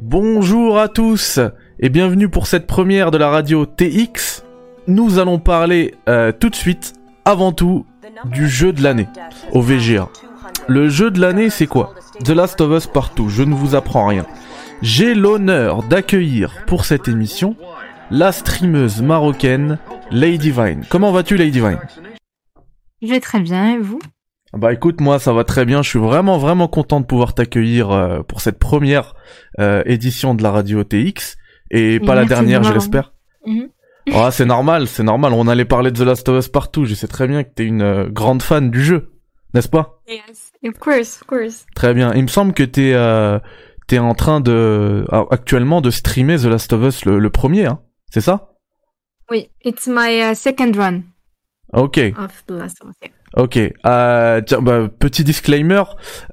Bonjour à tous et bienvenue pour cette première de la radio TX. Nous allons parler euh, tout de suite, avant tout, du jeu de l'année au VGA. Le jeu de l'année, c'est quoi? The Last of Us Partout, je ne vous apprends rien. J'ai l'honneur d'accueillir pour cette émission la streameuse marocaine Lady Vine. Comment vas-tu Lady Vine? Je vais très bien et vous? Bah écoute, moi ça va très bien. Je suis vraiment vraiment content de pouvoir t'accueillir euh, pour cette première euh, édition de la radio TX et pas la dernière, je l'espère. Mhm. Ah, c'est normal, c'est normal. On allait parler de The Last of Us partout. Je sais très bien que t'es une euh, grande fan du jeu, n'est-ce pas? Yes, of course, of course. Très bien. Il me semble que t'es t'es en train de actuellement de streamer The Last of Us le, premier, hein C'est ça? Oui, it's my second run. Ok. Of The Last of Us. Ok. Euh, tiens, bah, petit disclaimer,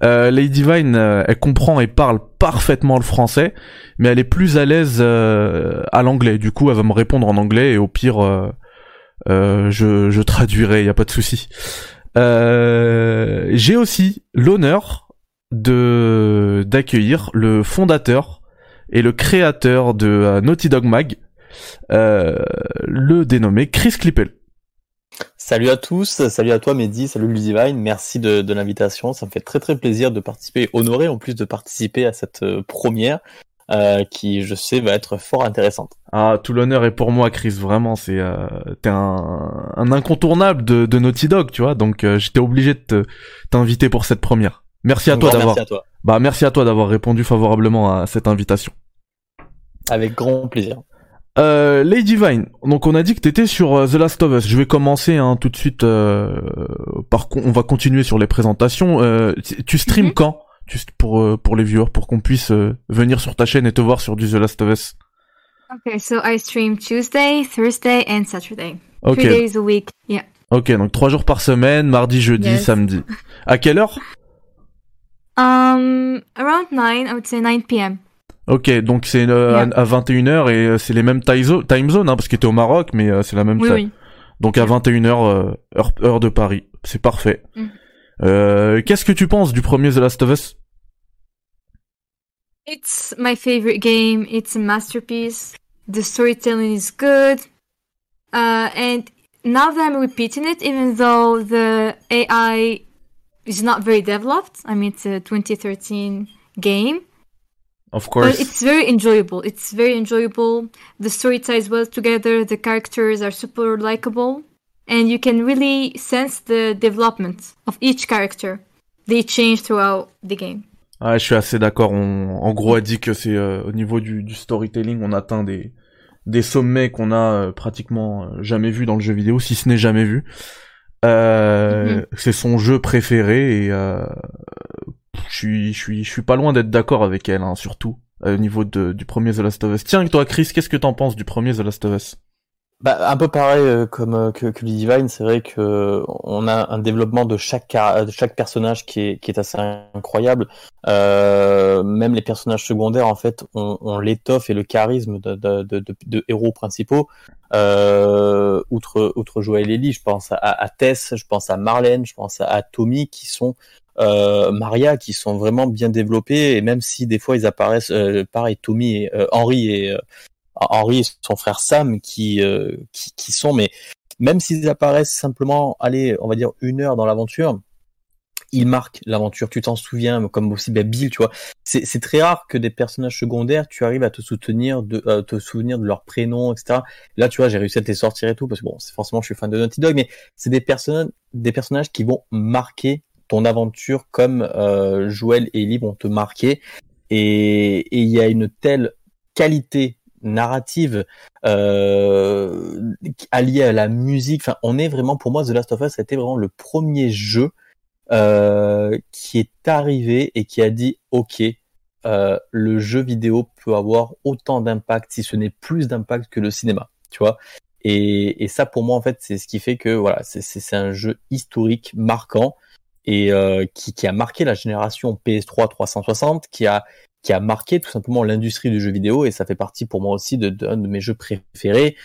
euh, Lady Vine, euh, elle comprend et parle parfaitement le français, mais elle est plus à l'aise euh, à l'anglais. Du coup, elle va me répondre en anglais et au pire, je, je traduirai, y a pas de souci. J'ai aussi l'honneur de d'accueillir le fondateur et le créateur de Naughty Dog Mag, le dénommé Chris Clippel. Salut à tous, salut à toi Mehdi, salut Ludivine, merci de, de l'invitation, ça me fait très très plaisir de participer, honoré en plus de participer à cette euh, première euh, qui je sais va être fort intéressante. Ah, tout l'honneur est pour moi Chris, vraiment, c'est euh, t'es un, un, incontournable de, de, Naughty Dog, tu vois, donc euh, j'étais obligé de t'inviter pour cette première. Merci à toi d'avoir Bah merci à toi d'avoir répondu favorablement à cette invitation. Avec grand plaisir. Euh, Lady Vine, donc on a dit que t'étais sur euh, The Last of Us. Je vais commencer hein, tout de suite. Euh, par on va continuer sur les présentations. Euh, tu streams mhm. quand? Juste pour euh, pour les viewers, pour qu'on puisse venir sur ta chaîne et te voir sur du The Last of Us. Okay, so I stream Tuesday, Thursday and Saturday. Okay. Three days a week. Yeah. Ok, donc trois jours par semaine, mardi, jeudi, samedi. À quelle heure? Um, around 9, I would say 9 p.m. Ok, donc c'est euh, à, 21h et euh, c'est les mêmes time zones, hein, parce que t'es au Maroc, mais euh, c'est la même oui, Donc à 21h, heure, heure, de Paris. C'est parfait. Mm. Qu'est-ce que tu penses du premier The Last of Us? It's my favorite game. It's a masterpiece. The storytelling is good. Uh, and now that I'm repeating it, even though the AI is not very developed, I mean, it's a 2013 game. Of course. But it's very enjoyable. It's very enjoyable. The story ties well together. The characters are super likable. And you can really sense the development of each character. They change throughout the game. Ah, je suis assez d'accord. On, en gros, a dit que c'est euh, au niveau du, du, storytelling, on atteint des, des sommets qu'on a euh, pratiquement euh, jamais vu dans le jeu vidéo, si ce n'est jamais vu. Euh, mm-hmm. C'est son jeu préféré et je suis, je suis, je suis pas loin d'être d'accord avec elle, hein, surtout euh, au niveau de, du premier The Last of Us. Tiens, toi, Chris, qu'est-ce que t'en penses du premier The Last of Us? Bah, un peu pareil euh, comme euh, que, que Divine, c'est vrai que on a un développement de chaque de chaque personnage qui est qui est assez incroyable. Euh, même les personnages secondaires, en fait, on, on l'étoffe et le charisme de, de, de, de héros principaux. Euh, outre outre Joël Ellie, je pense à, à, Tess, je pense à Marlène, je pense à, Tommy, qui sont Maria qui sont vraiment bien développés et même si des fois ils apparaissent euh, pareil Tommy et euh, Henry et euh, Henry et son frère Sam qui, qui, qui sont mais même s'ils apparaissent simplement allez on va dire une heure dans l'aventure ils marquent l'aventure. Tu t'en souviens comme aussi ben, Bill tu vois. C'est très rare que des personnages secondaires tu arrives à te soutenir de te souvenir de leur prénom etc là tu vois j'ai réussi à te les sortir et tout parce que bon forcément je suis fan de Naughty Dog mais c'est des personnes des personnages qui vont marquer ton aventure comme euh, Joël et Ellie vont te marquer. Et il y a une telle qualité narrative euh, alliée à la musique. Enfin, on est vraiment, pour moi, The Last of Us, c'était vraiment le premier jeu euh, qui est arrivé et qui a dit, OK, euh, le jeu vidéo peut avoir autant d'impact, si ce n'est plus d'impact que le cinéma. Tu vois et, et, ça, pour moi, en fait, c'est ce qui fait que voilà, c'est un jeu historique, marquant, et euh, qui, qui, a marqué la génération PS3 360, qui a qui a marqué tout simplement l'industrie du jeu vidéo et ça fait partie pour moi aussi de, de, de mes jeux préférés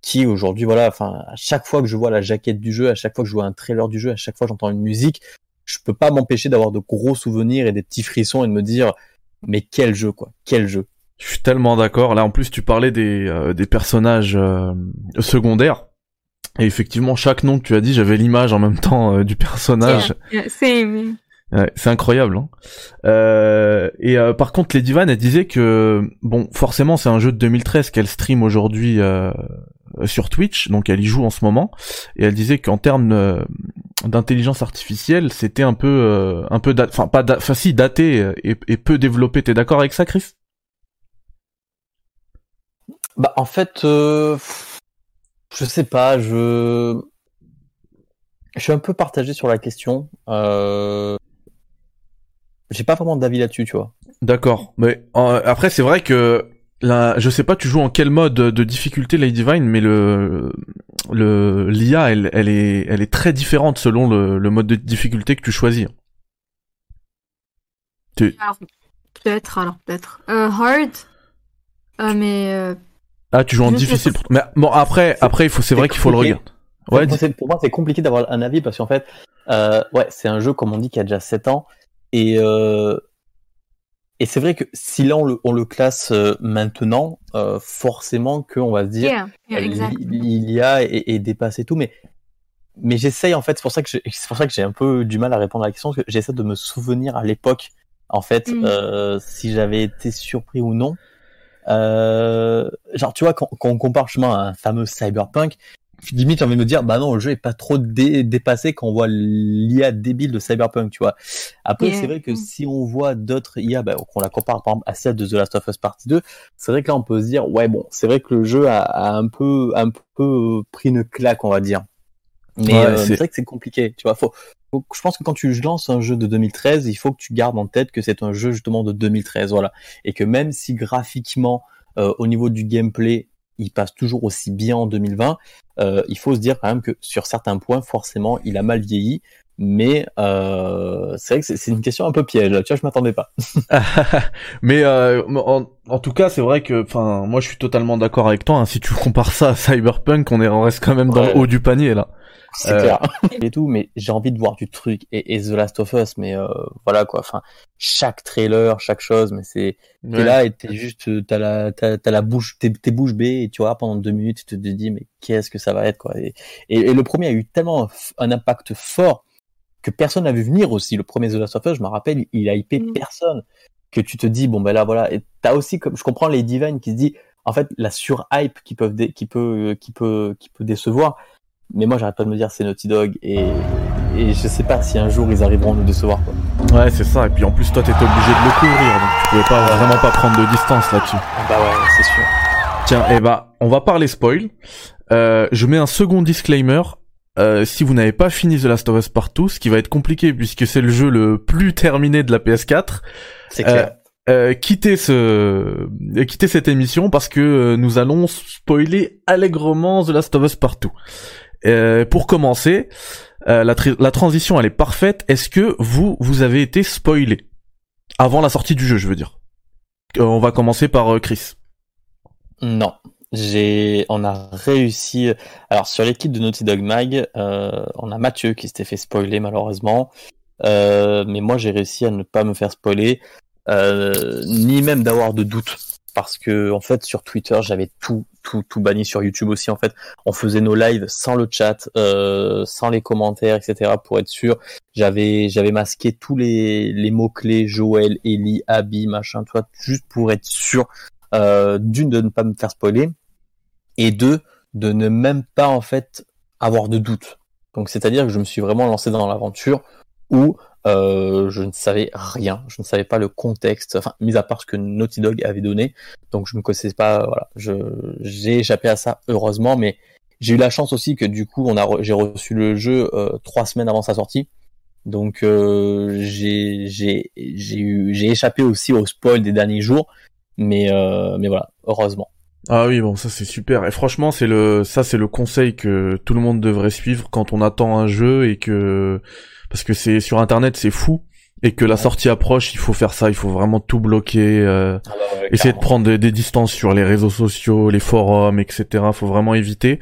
qui aujourd'hui voilà enfin à chaque fois que je vois la jaquette du jeu à chaque fois que je vois un trailer du jeu à chaque fois que j'entends une musique je peux pas m'empêcher d'avoir de gros souvenirs et des petits frissons et de me dire mais quel jeu quoi quel jeu Je suis tellement d'accord. Là, en plus, tu parlais des, euh, des personnages euh, secondaires. Et effectivement, chaque nom que tu as dit, j'avais l'image en même temps euh, du personnage. Yeah, same. Ouais, c'est incroyable. Hein. Euh, et euh, par contre, Lady Van, elle disait que bon, forcément, c'est un jeu de 2013 qu'elle stream aujourd'hui euh, sur Twitch, donc elle y joue en ce moment. Et elle disait qu'en termes euh, d'intelligence artificielle, c'était un peu, euh, un peu, enfin pas, enfin si daté et, et peu développé. T'es d'accord avec ça, Chris? Bah en fait, euh, je sais pas, je je suis un peu partagé sur la question. Euh... J'ai pas vraiment d'avis là-dessus, tu vois. D'accord. Mais euh, après, c'est vrai que je sais pas, tu joues en quel mode de difficulté Lady Divine, mais le le l'IA, elle, elle est elle est très différente selon le, le mode de difficulté que tu choisis. Tu... Alors, peut-être, alors peut-être. Euh, hard, euh, mais euh, Ah, tu joues en difficile. pour- Mais bon, après, après, il faut, c'est vrai qu'il faut le regarder. Ouais, pour, dis- c'est- pour moi, c'est compliqué d'avoir un avis parce qu'en fait, euh, ouais, c'est un jeu, comme on dit, qui a déjà 7 ans. Et, euh, et c'est vrai que si là, on le, on le classe euh, maintenant, euh, forcément qu'on va se dire, yeah, yeah, euh, exact. l'IA est, est dépassé tout, mais mais j'essaye en fait, c'est pour ça que j'ai- c'est pour ça que j'ai un peu du mal à répondre à la question, parce que j'essaie de me souvenir à l'époque, en fait, Mm. euh, si j'avais été surpris ou non. Euh, genre, tu vois, quand, quand on compare justement à un fameux Cyberpunk, limite j'ai envie de me dire, bah non, le jeu est pas trop dé- dépassé quand on voit l'IA débile de Cyberpunk, tu vois. Après, Yeah. c'est vrai que Mm. si on voit d'autres IA, bah, qu'on la compare par exemple à celle de The Last of Us Partie 2, c'est vrai que là on peut se dire, ouais bon, c'est vrai que le jeu a, a un peu, un peu pris une claque, on va dire. Mais Ouais, euh, c'est- c'est vrai que c'est compliqué, tu vois. Faut, faut- je pense que quand tu lances un jeu de 2013, il faut que tu gardes en tête que c'est un jeu justement de 2013, voilà, et que même si graphiquement, euh, au niveau du gameplay, il passe toujours aussi bien en 2020, euh, il faut se dire quand même que sur certains points, forcément, il a mal vieilli. Mais euh, c'est vrai que c'est- une question un peu piège. Tu vois, je m'attendais pas. mais euh, en, en tout cas, c'est vrai que, enfin, moi, je suis totalement d'accord avec toi. hein. Si tu compares ça à Cyberpunk, on est, on reste quand même dans Ouais. le haut du panier là. C'est Euh, clair. Et tout, mais j'ai envie de voir du truc. Et, et The Last of Us, mais euh, voilà quoi. Enfin, chaque trailer, chaque chose, mais c'est t'es Ouais. là et t'es juste, t'as la, t'as, t'as la bouche, t'es, t'es bouche bée et tu vois pendant deux minutes, tu te dis mais qu'est-ce que ça va être quoi. Et, et, et le premier a eu tellement un, impact fort que personne n'a vu venir aussi. Le premier The Last of Us, je me rappelle, il a hypé Mm. personne. Que tu te dis bon ben là voilà. Et t'as aussi comme je comprends les divines qui se dit en fait la surhype qui peuvent dé- qui peut qui peut qui peut décevoir. Mais moi j'arrête pas de me dire c'est Naughty Dog et et je sais pas si un jour ils arriveront à nous décevoir quoi. Ouais, c'est ça. Et puis en plus, toi, t'étais obligé de le couvrir, donc tu pouvais pas vraiment pas prendre de distance là-dessus. Ah bah ouais c'est sûr. Tiens, eh bah, on va parler spoil. Euh, je mets un second disclaimer. Euh, si vous n'avez pas fini The Last of Us Partout, ce qui va être compliqué puisque c'est le jeu le plus terminé de la PS4, C'est Euh, clair. euh, quittez ce, euh, quittez cette émission parce que euh, nous allons spoiler allègrement The Last of Us Partout. Euh, pour commencer, euh, la, transition elle est parfaite. Est-ce que vous vous avez été spoilé avant la sortie du jeu, je veux dire? Euh, On va commencer par euh, Chris. Non. J'ai, on a réussi. Alors sur l'équipe de Naughty Dog Mag, euh, on a Mathieu qui s'était fait spoiler malheureusement, Euh, mais moi j'ai réussi à ne pas me faire spoiler, ni même d'avoir de doute, parce que en fait sur Twitter j'avais tout, tout, banni sur YouTube aussi. En fait, on faisait nos lives sans le chat, euh, sans les commentaires, etc. Pour être sûr. J'avais, j'avais masqué tous les, les mots clés Joël, Ellie, Abby, machin, toi, juste pour être sûr euh, d'une de ne pas me faire spoiler et deux de ne même pas en fait avoir de doute. Donc c'est-à-dire que je me suis vraiment lancé dans l'aventure où euh, je ne savais rien, je ne savais pas le contexte, enfin mis à part ce que Naughty Dog avait donné, donc je ne connaissais pas, voilà, je j'ai échappé à ça heureusement, mais j'ai eu la chance aussi que du coup on a re- j'ai reçu le jeu euh, trois semaines avant sa sortie, donc euh, j'ai j'ai j'ai eu j'ai échappé aussi au spoil des derniers jours, mais euh, mais voilà heureusement. Ah oui, bon, ça c'est super. Et franchement, c'est le, ça c'est le conseil que tout le monde devrait suivre quand on attend un jeu et que, parce que c'est sur internet c'est fou et que la sortie approche, il faut faire ça, il faut vraiment tout bloquer, euh, essayer de prendre des, des distances sur les réseaux sociaux, les forums, etc. Faut vraiment éviter.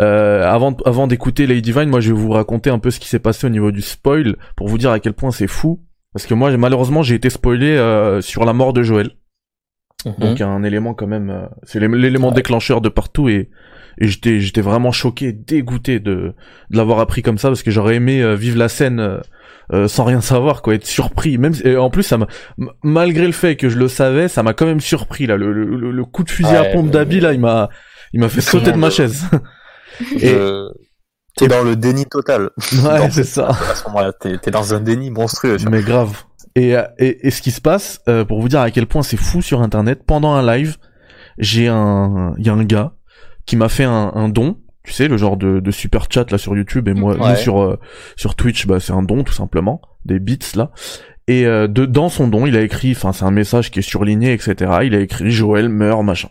Euh, avant, avant d'écouter Lady Divine, moi je vais vous raconter un peu ce qui s'est passé au niveau du spoil pour vous dire à quel point c'est fou. Parce que moi, malheureusement, j'ai été spoilé euh, sur la mort de Joël. Mhm. Donc un élément quand même, euh, c'est l'é- l'élément Ouais. déclencheur de partout et et j'étais j'étais vraiment choqué, dégoûté de de l'avoir appris comme ça parce que j'aurais aimé euh, vivre la scène euh, euh, sans rien savoir quoi, être surpris. Même si- et en plus ça m'a m- malgré le fait que je le savais, ça m'a quand même surpris là. Le, le, le- le coup de fusil à pompe d'Abi là, il m'a il m'a fait sauter de ma chaise. Et- Je- T'es dans le déni total. ouais, c'est ça. À ce moment-là, t'es t'es dans un déni monstrueux. Mais grave. Et, euh, et, et ce qui se passe, euh, pour vous dire à quel point c'est fou sur Internet, pendant un live, j'ai un, il y a un gars qui m'a fait un, un don, tu sais, le genre de, de super chat là sur YouTube et moi, Ouais. nous, sur euh, sur Twitch, bah c'est un don tout simplement, des bits là. Et euh, de, dans son don, il a écrit, enfin c'est un message qui est surligné, etc. Il a écrit Joël meurt machin.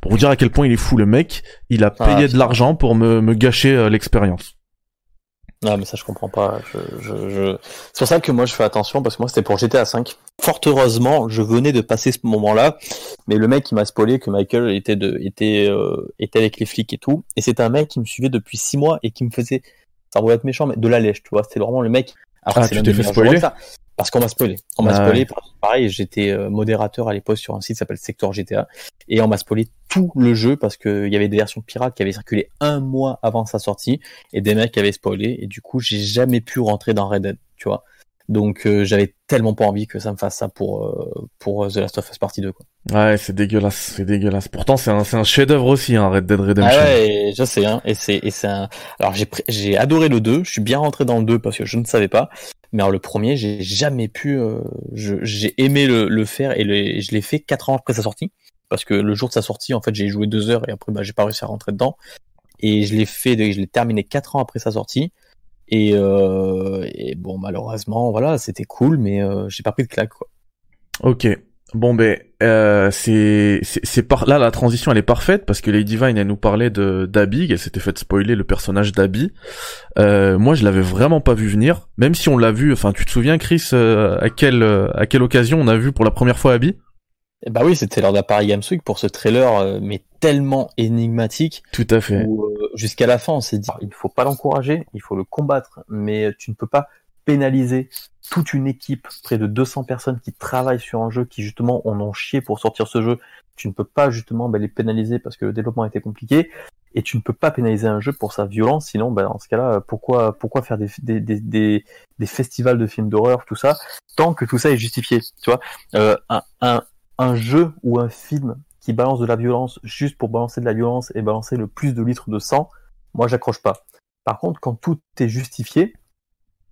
Pour vous dire à quel point il est fou le mec, il a Ah, payé de l'argent pour me, me gâcher euh, l'expérience. Non, mais ça, je comprends pas. Je, je, je... C'est pour ça que moi, je fais attention, parce que moi, c'était pour GTA V. Fort heureusement, je venais de passer ce moment-là, mais le mec, il m'a spoilé que Michael était, de, était, euh, était avec les flics et tout. Et c'est un mec qui me suivait depuis six mois et qui me faisait, ça va être méchant, mais de la lèche, tu vois. C'était vraiment le mec. Alors, Ah, tu t'es fait spoiler ça. Parce qu'on m'a spoilé. On m'a Ah spoilé. Pareil, j'étais euh, modérateur à l'époque sur un site qui s'appelle Sector GTA. Et on m'a spoilé tout le jeu parce qu'il y avait des versions pirates qui avaient circulé un mois avant sa sortie et des mecs avaient spoilé. Et du coup, j'ai jamais pu rentrer dans Red Dead, tu vois. Donc, euh, j'avais tellement pas envie que ça me fasse ça pour, euh, pour The Last of Us Partie 2, quoi. Ouais, c'est dégueulasse, c'est dégueulasse. Pourtant, c'est un, c'est un chef-d'œuvre aussi, hein, Red Dead Ah Redemption. ouais, et je sais, hein. Et c'est, et c'est un, alors j'ai, j'ai adoré le 2. Je suis bien rentré dans le 2 parce que je ne savais pas. Mais alors, le premier, j'ai jamais pu, euh, je, j'ai aimé le, le faire et, le, et je l'ai fait quatre ans après sa sortie. Parce que le jour de sa sortie, en fait, j'ai joué deux heures et après, bah, j'ai pas réussi à rentrer dedans. Et je l'ai fait, je l'ai terminé quatre ans après sa sortie. Et, euh, et bon, malheureusement, voilà, c'était cool, mais euh, j'ai pas pris de claque, quoi. Ok. Bon ben, euh, c'est par là la transition elle est parfaite parce que Lady Vine elle nous parlait de d'Abby, elle s'était fait spoiler le personnage d'Abby. Euh, moi je l'avais vraiment pas vu venir, même si on l'a vu. Enfin, tu te souviens Chris euh, à quelle euh, à quelle occasion on a vu pour la première fois Abby? Et bah oui, c'était lors d'un Paris Games Week pour ce trailer, mais tellement énigmatique. Tout à fait. jusqu'à la fin, on s'est dit, il faut pas l'encourager, il faut le combattre, mais tu ne peux pas pénaliser toute une équipe, près de 200 personnes qui travaillent sur un jeu, qui justement en ont chié pour sortir ce jeu. Tu ne peux pas justement bah, les pénaliser parce que le développement était compliqué, et tu ne peux pas pénaliser un jeu pour sa violence, sinon, bah, dans ce cas-là, pourquoi, pourquoi faire des, des, des, des, festivals de films d'horreur, tout ça, tant que tout ça est justifié, tu vois? Euh, un, un jeu ou un film qui balance de la violence juste pour balancer de la violence et balancer le plus de litres de sang, moi j'accroche pas. Par contre, quand tout est justifié,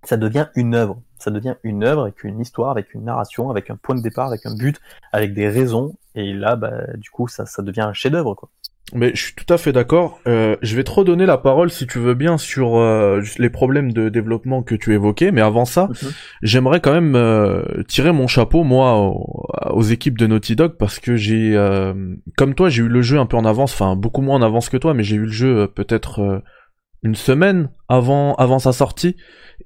ça devient une œuvre. Ça devient une œuvre avec une histoire, avec une narration, avec un point de départ, avec un but, avec des raisons. Et là, bah, du coup, ça, ça devient un chef-d'œuvre, quoi. Mais je suis tout à fait d'accord. Euh, je vais te redonner la parole si tu veux bien sur euh, les problèmes de développement que tu évoquais. Mais avant ça, j'aimerais quand même euh, tirer mon chapeau moi aux, aux équipes de Naughty Dog parce que j'ai euh, comme toi j'ai eu le jeu un peu en avance enfin beaucoup moins en avance que toi mais j'ai eu le jeu euh, peut-être euh, une semaine avant avant sa sortie.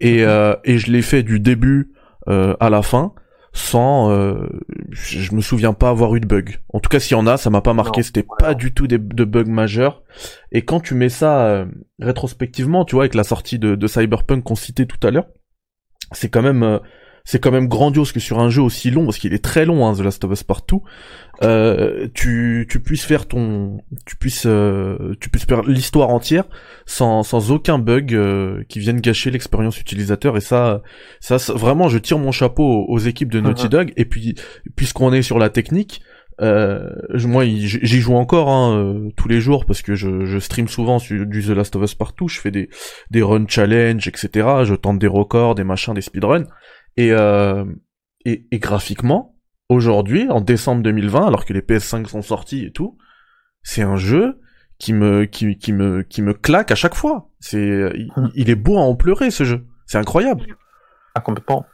Et euh, et je l'ai fait du début euh, à la fin sans euh, je me souviens pas avoir eu de bug. En tout cas s'il y en a ça m'a pas marqué. C'était pas du tout des, de bugs majeurs. Et quand tu mets ça euh, rétrospectivement tu vois avec la sortie de, de Cyberpunk qu'on citait tout à l'heure c'est quand même euh, c'est quand même grandiose que sur un jeu aussi long parce qu'il est très long hein, The Last of Us Partout euh, tu tu puisses faire ton tu puisses euh, tu puisses faire l'histoire entière sans sans aucun bug euh, qui vienne gâcher l'expérience utilisateur. Et ça ça vraiment je tire mon chapeau aux, équipes de Naughty Mhm. Dog. Et puis puisqu'on est sur la technique euh, moi j'y joue encore hein, euh, tous les jours parce que je, je stream souvent sur du The Last of Us Partout je fais des des run challenge etc je tente des records des machins des speedruns et euh, et, et graphiquement aujourd'hui, en décembre 2020, alors que les PS5 sont sortis et tout, c'est un jeu qui me, qui, qui me, qui me claque à chaque fois. C'est, il, est beau à en pleurer, ce jeu. C'est incroyable. Ah, complètement.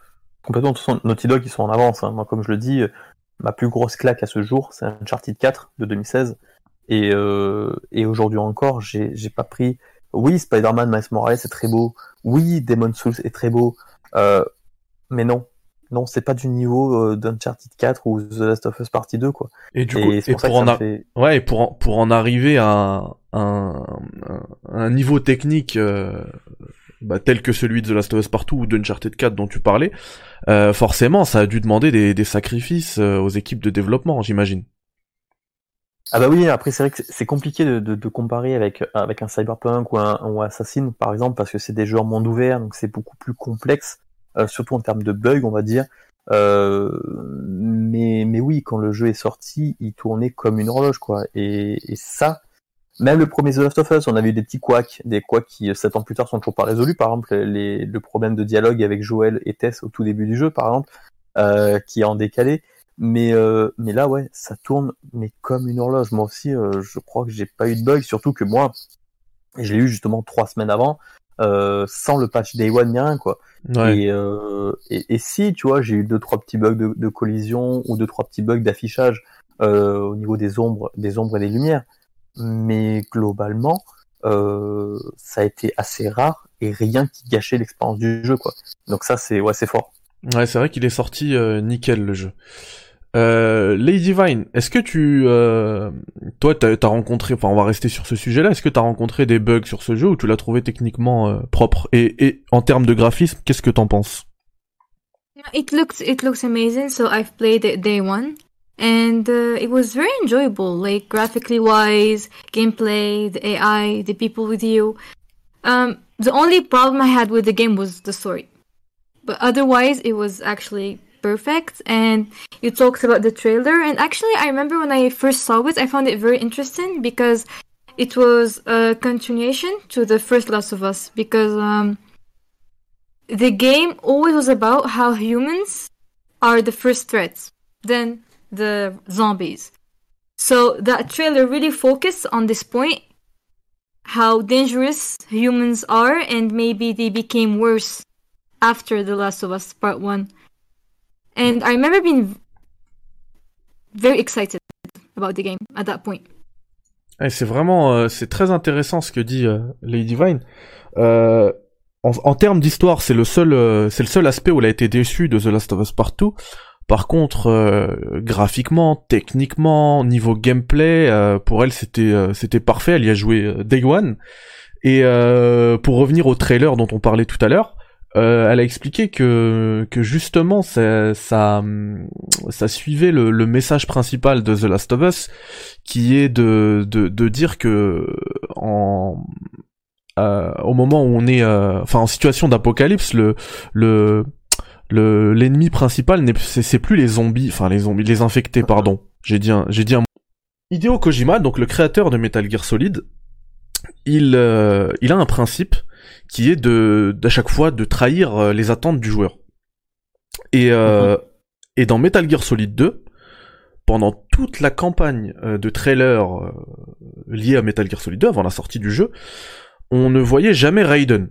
Complètement. De toute Naughty Dog, ils sont en avance. hein. Moi, comme je le dis, ma plus grosse claque à ce jour, c'est Uncharted 4 de 2016. Et, euh, et aujourd'hui encore, j'ai j'ai pas pris. Oui, Spider-Man Miles Morales est très beau. Oui, Demon's Souls est très beau. Euh, mais non. Non, c'est pas du niveau euh, d'Uncharted 4 ou The Last of Us Partie 2, quoi. Et du coup, Et pour en, a- fait... ouais, et pour en, pour en arriver à un, un, un- niveau technique, euh, bah, tel que celui de The Last of Us Partout ou d'Uncharted 4 dont tu parlais, euh, forcément, ça a dû demander des, des sacrifices euh, aux équipes de développement, j'imagine. Ah bah oui, après c'est vrai que c'est compliqué de, de, de, comparer avec, avec un Cyberpunk ou un, ou Assassin par exemple parce que c'est des jeux en monde ouvert donc c'est beaucoup plus complexe, surtout en termes de bugs on va dire. Euh, mais, mais oui, quand le jeu est sorti, il tournait comme une horloge quoi. Et, et ça, même le premier The Last of Us, on avait eu des petits couacs, des couacs qui sept ans plus tard sont toujours pas résolus. Par exemple, les, le problème de dialogue avec Joël et Tess au tout début du jeu, par exemple, euh, qui est en décalé. Mais euh, mais là ouais, ça tourne mais comme une horloge. Moi aussi, euh, je crois que j'ai pas eu de bug, surtout que moi, je l'ai eu justement trois semaines avant, euh, sans le patch Day One ni rien quoi. Ouais. Et, euh, et, et si tu vois, j'ai eu deux trois petits bugs de, de collision ou deux trois petits bugs d'affichage euh, au niveau des ombres, des ombres et des lumières, mais globalement, ça a été assez rare et rien qui gâchait l'expérience du jeu quoi. Donc ça c'est ouais c'est fort. Ouais, c'est vrai qu'il est sorti nickel le jeu. Euh, Lady Vine, est-ce que tu, euh, toi, t'as as rencontré, enfin, on va rester sur ce sujet-là. Est-ce que t'as rencontré des bugs sur ce jeu ou tu l'as trouvé techniquement euh, propre et, et en termes de graphisme, qu'est-ce que t'en penses? It looks it looks amazing. So I've played it day one, and uh, it was very enjoyable. Like graphically wise, gameplay, the AI, the people with you. Um, the only problem I had with the game was the story, but otherwise it was actually perfect. And you talked about the trailer, and actually I remember when I first saw it, I found it very interesting because it was a continuation to the first Last of Us because um the game always was about how humans are the first threats, then the zombies. So that trailer really focused on this point how dangerous humans are, and maybe they became worse after The Last of Us Part 1. And I remember being very excited about the game at that point. Eh, C'est vraiment, euh, c'est très intéressant ce que dit euh, Lady Vine. Euh, en, en termes d'histoire, c'est le seul, euh, c'est le seul aspect où elle a été déçue de The Last of Us Part 2. Par contre, euh, graphiquement, techniquement, niveau gameplay, euh, pour elle c'était c'était parfait. Elle y a joué Day One. Et pour revenir au trailer dont on parlait tout à l'heure, euh, elle a expliqué que que justement ça ça, ça suivait le, le message principal de The Last of Us, qui est de de, de dire que en euh, au moment où on est euh, enfin en situation d'apocalypse, le le le l'ennemi principal c'est plus les zombies, enfin les zombies, les infectés pardon. J'ai dit un, j'ai dit un Hideo Kojima, donc le créateur de Metal Gear Solid, il euh, il a un principe qui est de d'à chaque fois de trahir euh, les attentes du joueur. Et euh, et dans Metal Gear Solid 2, pendant toute la campagne euh, de trailer liée à Metal Gear Solid 2 avant la sortie du jeu, on ne voyait jamais Raiden,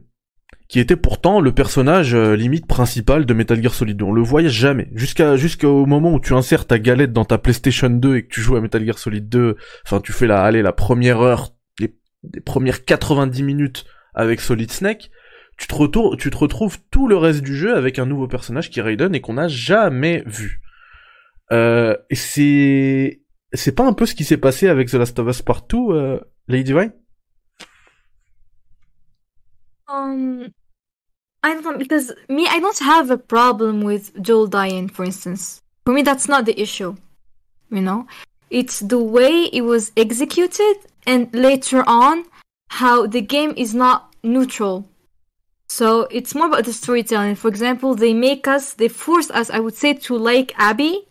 qui était pourtant le personnage euh, limite principal de Metal Gear Solid 2. On le voyait jamais jusqu'à jusqu'au moment où tu insères ta galette dans ta PlayStation 2 et que tu joues à Metal Gear Solid 2. Enfin, tu fais la allez la première heure, les, les premières 90 minutes avec Solid Snake. Tu te, tu te retrouves tout le reste du jeu avec un nouveau personnage qui Raiden et qu'on n'a jamais vu. Euh, c'est c'est pas un peu ce qui s'est passé avec The Last of Us Part 2, euh, Lady Vine Um, I don't because me, I don't have a problem with Joel dying, for instance. For me, that's not the issue. You know, it's the way it was executed, and later on, how the game is not neutral. So it's more about the storytelling. For example, they make us, they force us, I would say, to like Abby,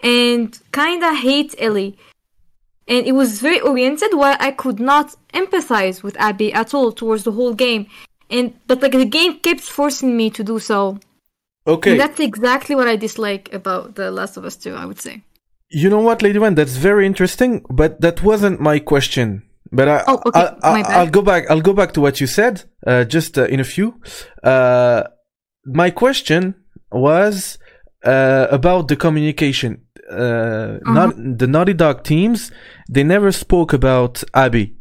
and kinda hate Ellie. And it was very oriented while I could not empathize with Abby at all towards the whole game. And but like the game kept forcing me to do so. Okay. And that's exactly what I dislike about The Last of Us 2, I would say. You know what, Lady One? That's very interesting, but that wasn't my question. But I, Oh, okay, I, I, my bad. I'll go back. I'll go back to what you said. Uh, just uh, in a few. Uh, my question was uh, about the communication. Uh, not the Naughty Dog teams. They never spoke about Abby.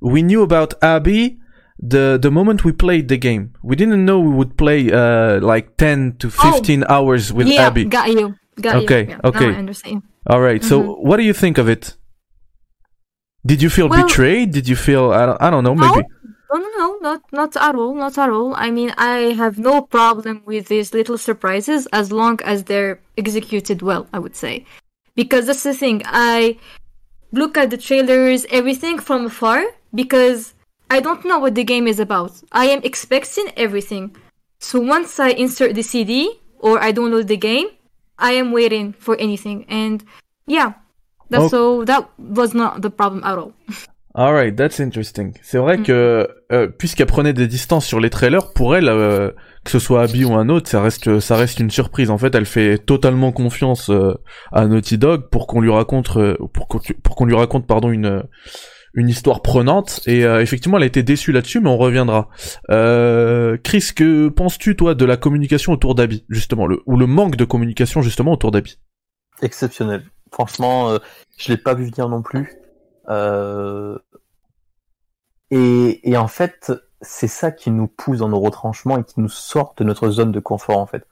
We knew about Abby the the moment we played the game. We didn't know we would play uh, like ten to fifteen hours with Oh, yeah, Abby. got you. Got Okay, you. Yeah, now okay. I understand. All right. So, what do you think of it? Did you feel Well- betrayed? Did you feel I don't, I don't know maybe? No, no, no, not not at all, not at all. I mean, I have no problem with these little surprises as long as they're executed well. I would say, because that's the thing. I look at the trailers, everything from afar because I don't know what the game is about. I am expecting everything. So once I insert the CD or I download the game, I am waiting for anything. And yeah, that's so that was not the problem at all. Alright, that's interesting. C'est vrai mm. que euh, puisqu'elle prenait des distances sur les trailers, pour elle, euh, que ce soit Abby ou un autre, ça reste ça reste une surprise. En fait, elle fait totalement confiance euh, à Naughty Dog pour qu'on lui raconte euh, pour qu'on pour qu'on lui raconte pardon une une histoire prenante et effectivement elle a été déçue là-dessus mais on reviendra. Chris, que penses-tu toi de la communication autour d'Abby justement le ou le manque de communication justement autour d'Abby? Exceptionnel. Franchement, je l'ai pas vu venir non plus. Euh, et, en fait, c'est ça qui nous pousse dans nos retranchements et qui nous sort de notre zone de confort en fait.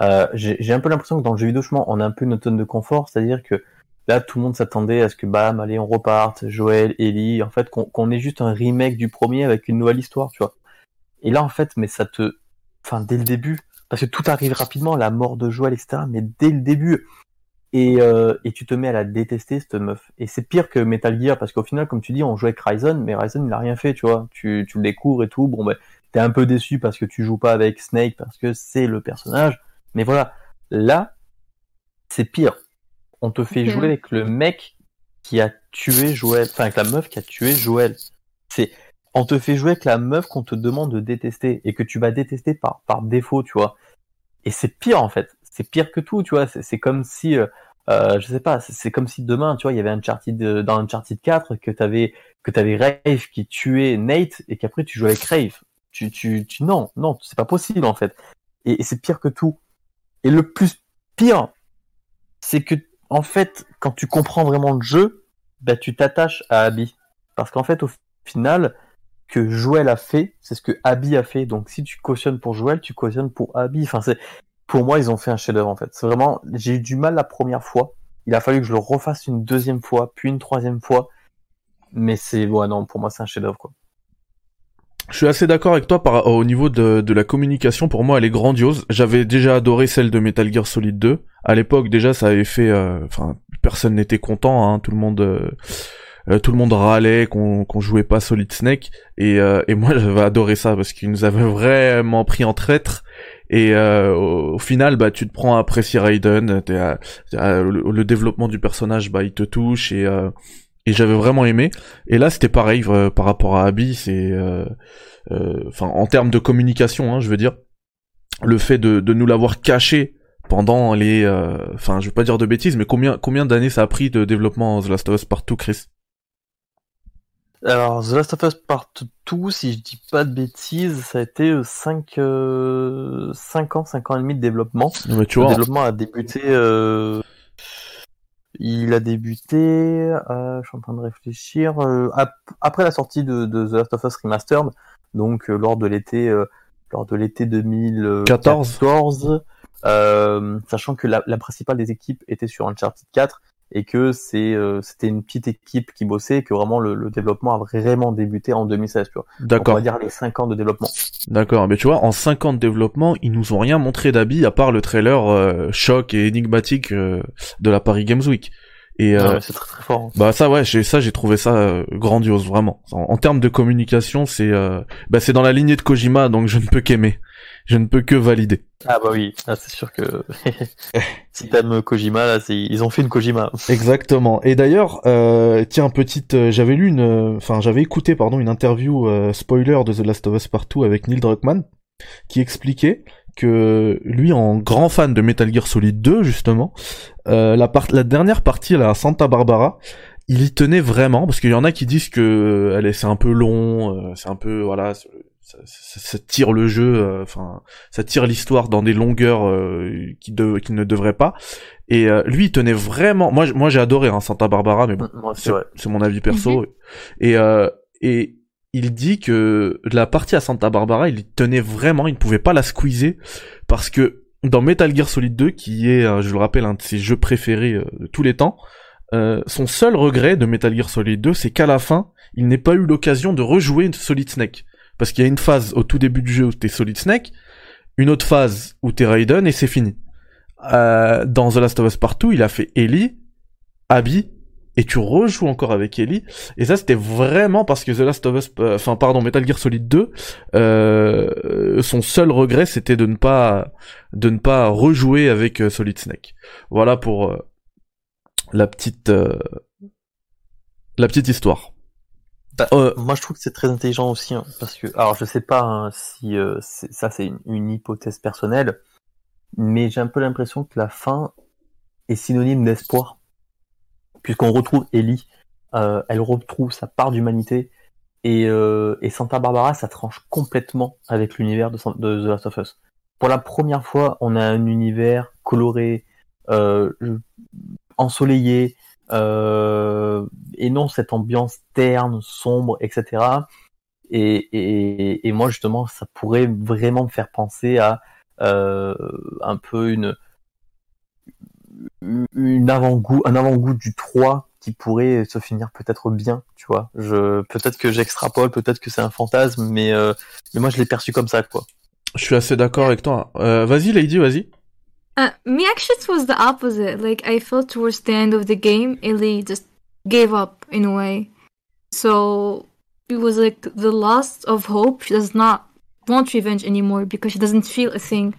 Euh, J'ai un peu l'impression que dans le jeu vidéo, on a un peu notre zone de confort, c'est-à-dire que là, tout le monde s'attendait à ce que bam, allez, on reparte, Joël, Ellie, en fait, qu'on ait juste un remake du premier avec une nouvelle histoire, tu vois. Et là, en fait, mais ça te, enfin, dès le début, parce que tout arrive rapidement, la mort de Joël, etc. Mais dès le début, et, euh, et tu te mets à la détester cette meuf. Et c'est pire que Metal Gear parce qu'au final, comme tu dis, on jouait avec Ryzen, mais Ryzen il a rien fait, tu vois. Tu, tu le découvres et tout. Bon ben, t'es un peu déçu parce que tu joues pas avec Snake parce que c'est le personnage. Mais voilà, là, c'est pire. On te fait jouer avec le mec qui a tué Joël, enfin avec la meuf qui a tué Joël. C'est, on te fait jouer avec la meuf qu'on te demande de détester et que tu vas détester par par défaut, tu vois. Et c'est pire en fait c'est pire que tout, tu vois. C'est comme si, euh, euh, je sais pas, c'est comme si demain, tu vois, il y avait Uncharted euh, dans Uncharted 4 que t'avais que t'avais Rave qui tuait Nate et qu'après tu jouais avec Rave. Tu, tu, tu non, non, c'est pas possible en fait. Et, c'est pire que tout. Et le plus pire, c'est que en fait, quand tu comprends vraiment le jeu, bah tu t'attaches à Abby, parce qu'en fait, au final, que Joël a fait, c'est ce que Abby a fait. Donc si tu cautionnes pour Joël, tu cautionnes pour Abby. Enfin, c'est pour moi, ils ont fait un chef-d'œuvre en fait. C'est vraiment, j'ai eu du mal la première fois. Il a fallu que je le refasse une deuxième fois, puis une troisième fois. Mais c'est, ouais, non, pour moi, c'est un chef-d'œuvre. Je suis assez d'accord avec toi par, au niveau de, de la communication. Pour moi, elle est grandiose. J'avais déjà adoré celle de Metal Gear Solid 2. À l'époque, déjà, ça avait fait, euh, enfin, personne n'était content. Hein, tout le monde, euh, euh, tout le monde râlait qu'on qu'on jouait pas Solid Snake. Et, et moi, j'avais adoré ça parce qu'il nous avait vraiment pris en traître. Et euh, au, final, bah, tu te prends à apprécier Raiden, le, développement du personnage, bah, il te touche et euh, et j'avais vraiment aimé. Et là, c'était pareil euh, par rapport à Abby, c'est, enfin, en termes de communication, hein, je veux dire, le fait de, de nous l'avoir caché pendant les, enfin, je veux pas dire de bêtises, mais combien combien d'années ça a pris de développement The Last of Us Partout, Chris? Alors, The Last of Us Part 2, si je dis pas de bêtises, ça a été 5, euh, 5 euh, ans, 5 ans et demi de développement. Mais tu vois, le développement a débuté... Euh, il a débuté... Euh, je suis en train de réfléchir... Euh, après la sortie de, de, The Last of Us Remastered, donc lors de l'été... lors de l'été 2014, sachant que la, la principale des équipes était sur Uncharted 4, et que c'est euh, c'était une petite équipe qui bossait et que vraiment le, le développement a vraiment débuté en 2016 D'accord. On va dire les 5 ans de développement. D'accord, mais tu vois en 5 ans de développement, ils nous ont rien montré d'habit à part le trailer euh, choc et énigmatique euh, de la Paris Games Week. Et c'est très très fort. Hein. Bah ça ouais, j'ai ça j'ai trouvé ça grandiose vraiment. En, en, termes de communication, c'est bah c'est dans la lignée de Kojima donc je ne peux qu'aimer je ne peux que valider. Ah bah oui, ah, c'est sûr que si t'aimes Kojima, là, ils ont fait une Kojima. Exactement. Et d'ailleurs, euh, tiens, petite, euh, j'avais lu une, enfin, j'avais écouté, pardon, une interview euh, spoiler de The Last of Us Partout avec Neil Druckmann, qui expliquait que lui, en grand fan de Metal Gear Solid 2, justement, euh, la, part, la dernière partie, la Santa Barbara, il y tenait vraiment, parce qu'il y en a qui disent que elle c'est un peu long, c'est un peu, voilà, ça, tire le jeu, euh, enfin, ça tire l'histoire dans des longueurs euh, qui, de, qui ne devraient pas. Et euh, lui, il tenait vraiment. Moi, moi, j'ai adoré hein, Santa Barbara, mais bon, c'est mon avis perso. Mhm. Et et il dit que la partie à Santa Barbara, il tenait vraiment, il ne pouvait pas la squeezer parce que dans Metal Gear Solid 2, qui est, je le rappelle, un de ses jeux préférés de tous les temps, son seul regret de Metal Gear Solid 2, c'est qu'à la fin, il n'ait pas eu l'occasion de rejouer Solid Snake. Parce qu'il y a une phase au tout début du jeu où t'es Solid Snake, une autre phase où t'es Raiden et c'est fini. Euh, dans The Last of Us Partout, il a fait Ellie, Abby et tu rejoues encore avec Ellie. Et ça, c'était vraiment parce que The Last of Us, euh, enfin pardon, Metal Gear Solid 2, euh, son seul regret, c'était de ne pas de ne pas rejouer avec Solid Snake. Voilà pour la petite la petite histoire. Bah, moi, je trouve que c'est très intelligent aussi, hein, parce que, alors, je sais pas hein, si ça c'est une, hypothèse personnelle, mais j'ai un peu l'impression que la fin est synonyme d'espoir puisqu'on retrouve Ellie, euh, elle retrouve sa part d'humanité, et, euh, et, Santa Barbara, ça tranche complètement avec l'univers de, The Last of Us. Pour la première fois, on a un univers coloré, euh, ensoleillé, euh, et non cette ambiance terne, sombre, etc. Et, et, et, moi justement, ça pourrait vraiment me faire penser à euh, un peu une une avant-goût, un avant-goût du 3 qui pourrait se finir peut-être bien, tu vois. Je, peut-être que j'extrapole, peut-être que c'est un fantasme, mais, euh, mais moi je l'ai perçu comme ça, quoi. Je suis assez d'accord avec toi. Euh, vas-y, Lady, vas-y. Uh, me actually it was the opposite. Like I felt towards the end of the game, Ellie just gave up in a way. So it was like the loss of hope. She does not want revenge anymore because she doesn't feel a thing.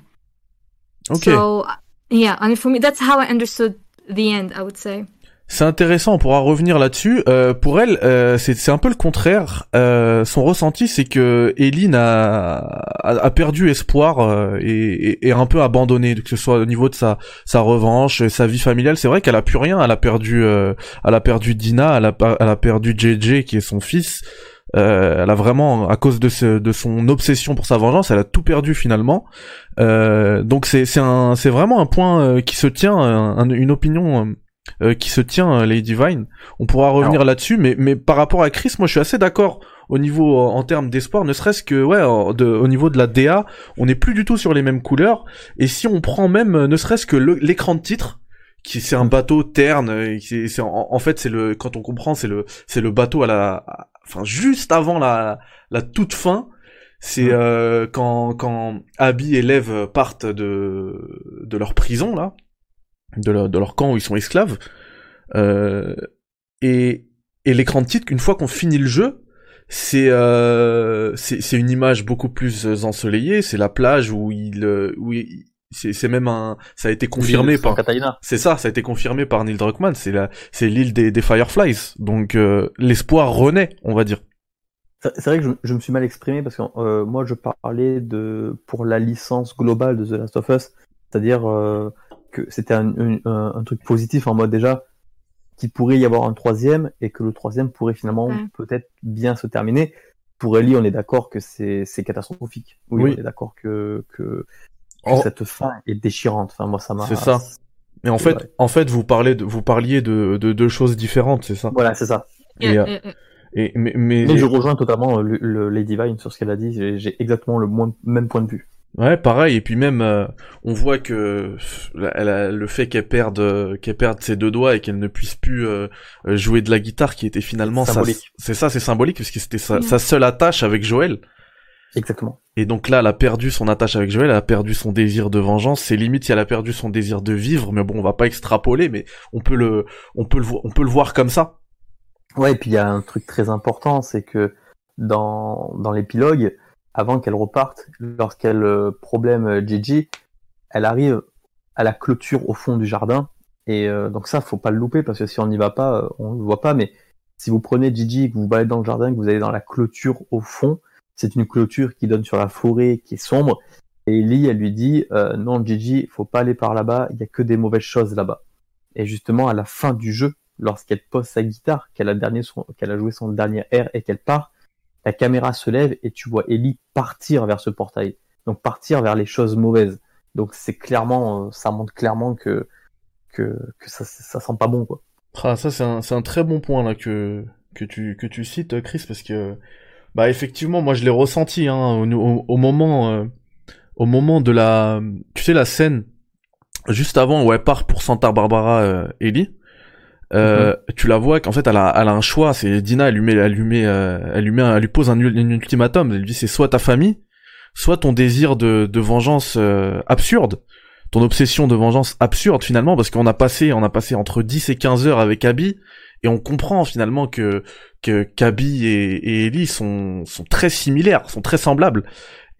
Okay. So Yeah, and for me, that's how I understood the end, I would say. C'est intéressant, on pourra revenir là-dessus. Euh, pour elle, euh, c'est un peu le contraire. Euh, son ressenti, c'est que Eileen a, a, perdu espoir euh, et, et, un peu abandonné, que ce soit au niveau de sa, sa revanche, sa vie familiale. C'est vrai qu'elle a plus rien. Elle a perdu, euh, elle a perdu Dina, elle a, elle a perdu JJ qui est son fils. Euh, elle a vraiment, à cause de, ce, de son obsession pour sa vengeance, elle a tout perdu finalement. Euh, donc c'est un vraiment un point euh, qui se tient, une opinion qui se tient, Lady Vine. On pourra revenir là-dessus, mais mais par rapport à Chris, moi je suis assez d'accord au niveau en termes d'espoir, ne serait-ce que ouais, de, au niveau de la DA, on n'est plus du tout sur les mêmes couleurs. Et si on prend même, ne serait-ce que l'écran de titre, qui c'est un bateau terne, c'est en, en, fait c'est le quand on comprend c'est le c'est le bateau à la enfin juste avant la, la toute fin, c'est euh, quand quand Abby et Lev partent de de leur prison là, de leur, de leur camp où ils sont esclaves, euh, et et l'écran de titre, une fois qu'on finit le jeu, c'est euh, c'est une image beaucoup plus ensoleillée, c'est la plage où il où il, c'est même un ça a été confirmé par c'est ça ça a été confirmé par Neil Druckmann c'est la c'est l'île des, des Fireflies. Donc euh, l'espoir renaît on va dire. C'est vrai que je, je, me suis mal exprimé parce que euh, moi je parlais de pour la licence globale de The Last of Us c'est-à-dire euh, que c'était un, un, un, truc positif en mode déjà qu'il pourrait y avoir un troisième et que le troisième pourrait finalement peut-être bien se terminer pour Ellie on est d'accord que c'est catastrophique oui, oui, on est d'accord que que Oh. cette fin est déchirante. Enfin, moi, ça m'a. C'est ça. Mais en fait, en fait, vous parlez de, vous parliez de, de deux choses différentes, c'est ça? Voilà, c'est ça. Et, euh, et, mais, mais... je rejoins totalement le, le Lady Vine sur ce qu'elle a dit. J'ai exactement le même point de vue. Ouais, pareil. Et puis même, euh, on voit que elle a, le fait qu'elle perde, qu'elle perde ses deux doigts et qu'elle ne puisse plus euh, jouer de la guitare, qui était finalement symbolique. C'est ça, c'est symbolique parce que c'était sa, sa, seule attache avec Joël. Exactement. Et donc là, elle a perdu son attache avec Joël, elle a perdu son désir de vengeance. C'est limite si elle a perdu son désir de vivre, mais bon, on va pas extrapoler, mais on peut le, on peut le, on peut le voir comme ça. Ouais, et puis il y a un truc très important, c'est que dans, dans l'épilogue, avant qu'elle reparte, lorsqu'elle euh, problème euh, Gigi, elle arrive à la clôture au fond du jardin. Et euh, donc ça, faut pas le louper parce que si on n'y va pas, on le voit pas. Mais si vous prenez Gigi, que vous baladez dans le jardin, que vous allez dans la clôture au fond, c'est une clôture qui donne sur la forêt qui est sombre. Et Ellie, elle lui dit euh, non, Gigi, faut pas aller par là-bas. Il y a que des mauvaises choses là-bas. Et justement, à la fin du jeu, lorsqu'elle pose sa guitare, qu'elle a, dernier qu'elle a joué son dernier air et qu'elle part, la caméra se lève et tu vois Ellie partir vers ce portail. Donc partir vers les choses mauvaises. Donc c'est clairement, euh, ça montre clairement que que, ça, ça sent pas bon quoi. Ah ça c'est un, c'est un très bon point là que que tu que tu cites Chris parce que bah effectivement, moi je l'ai ressenti hein, au, moment, euh, au moment de la, tu sais la scène juste avant où elle part pour Santa Barbara, euh, Ellie. Euh, mhm. Tu la vois qu'en fait elle a, elle a un choix. C'est Dina, elle lui met, elle lui met, euh, elle lui met, elle lui pose un, ultimatum. Elle lui dit c'est soit ta famille, soit ton désir de, de vengeance absurde, ton obsession de vengeance absurde finalement, parce qu'on a passé, on a passé entre 10 et 15 heures avec Abby et on comprend finalement que que Kaby et, et Ellie sont sont très similaires, sont très semblables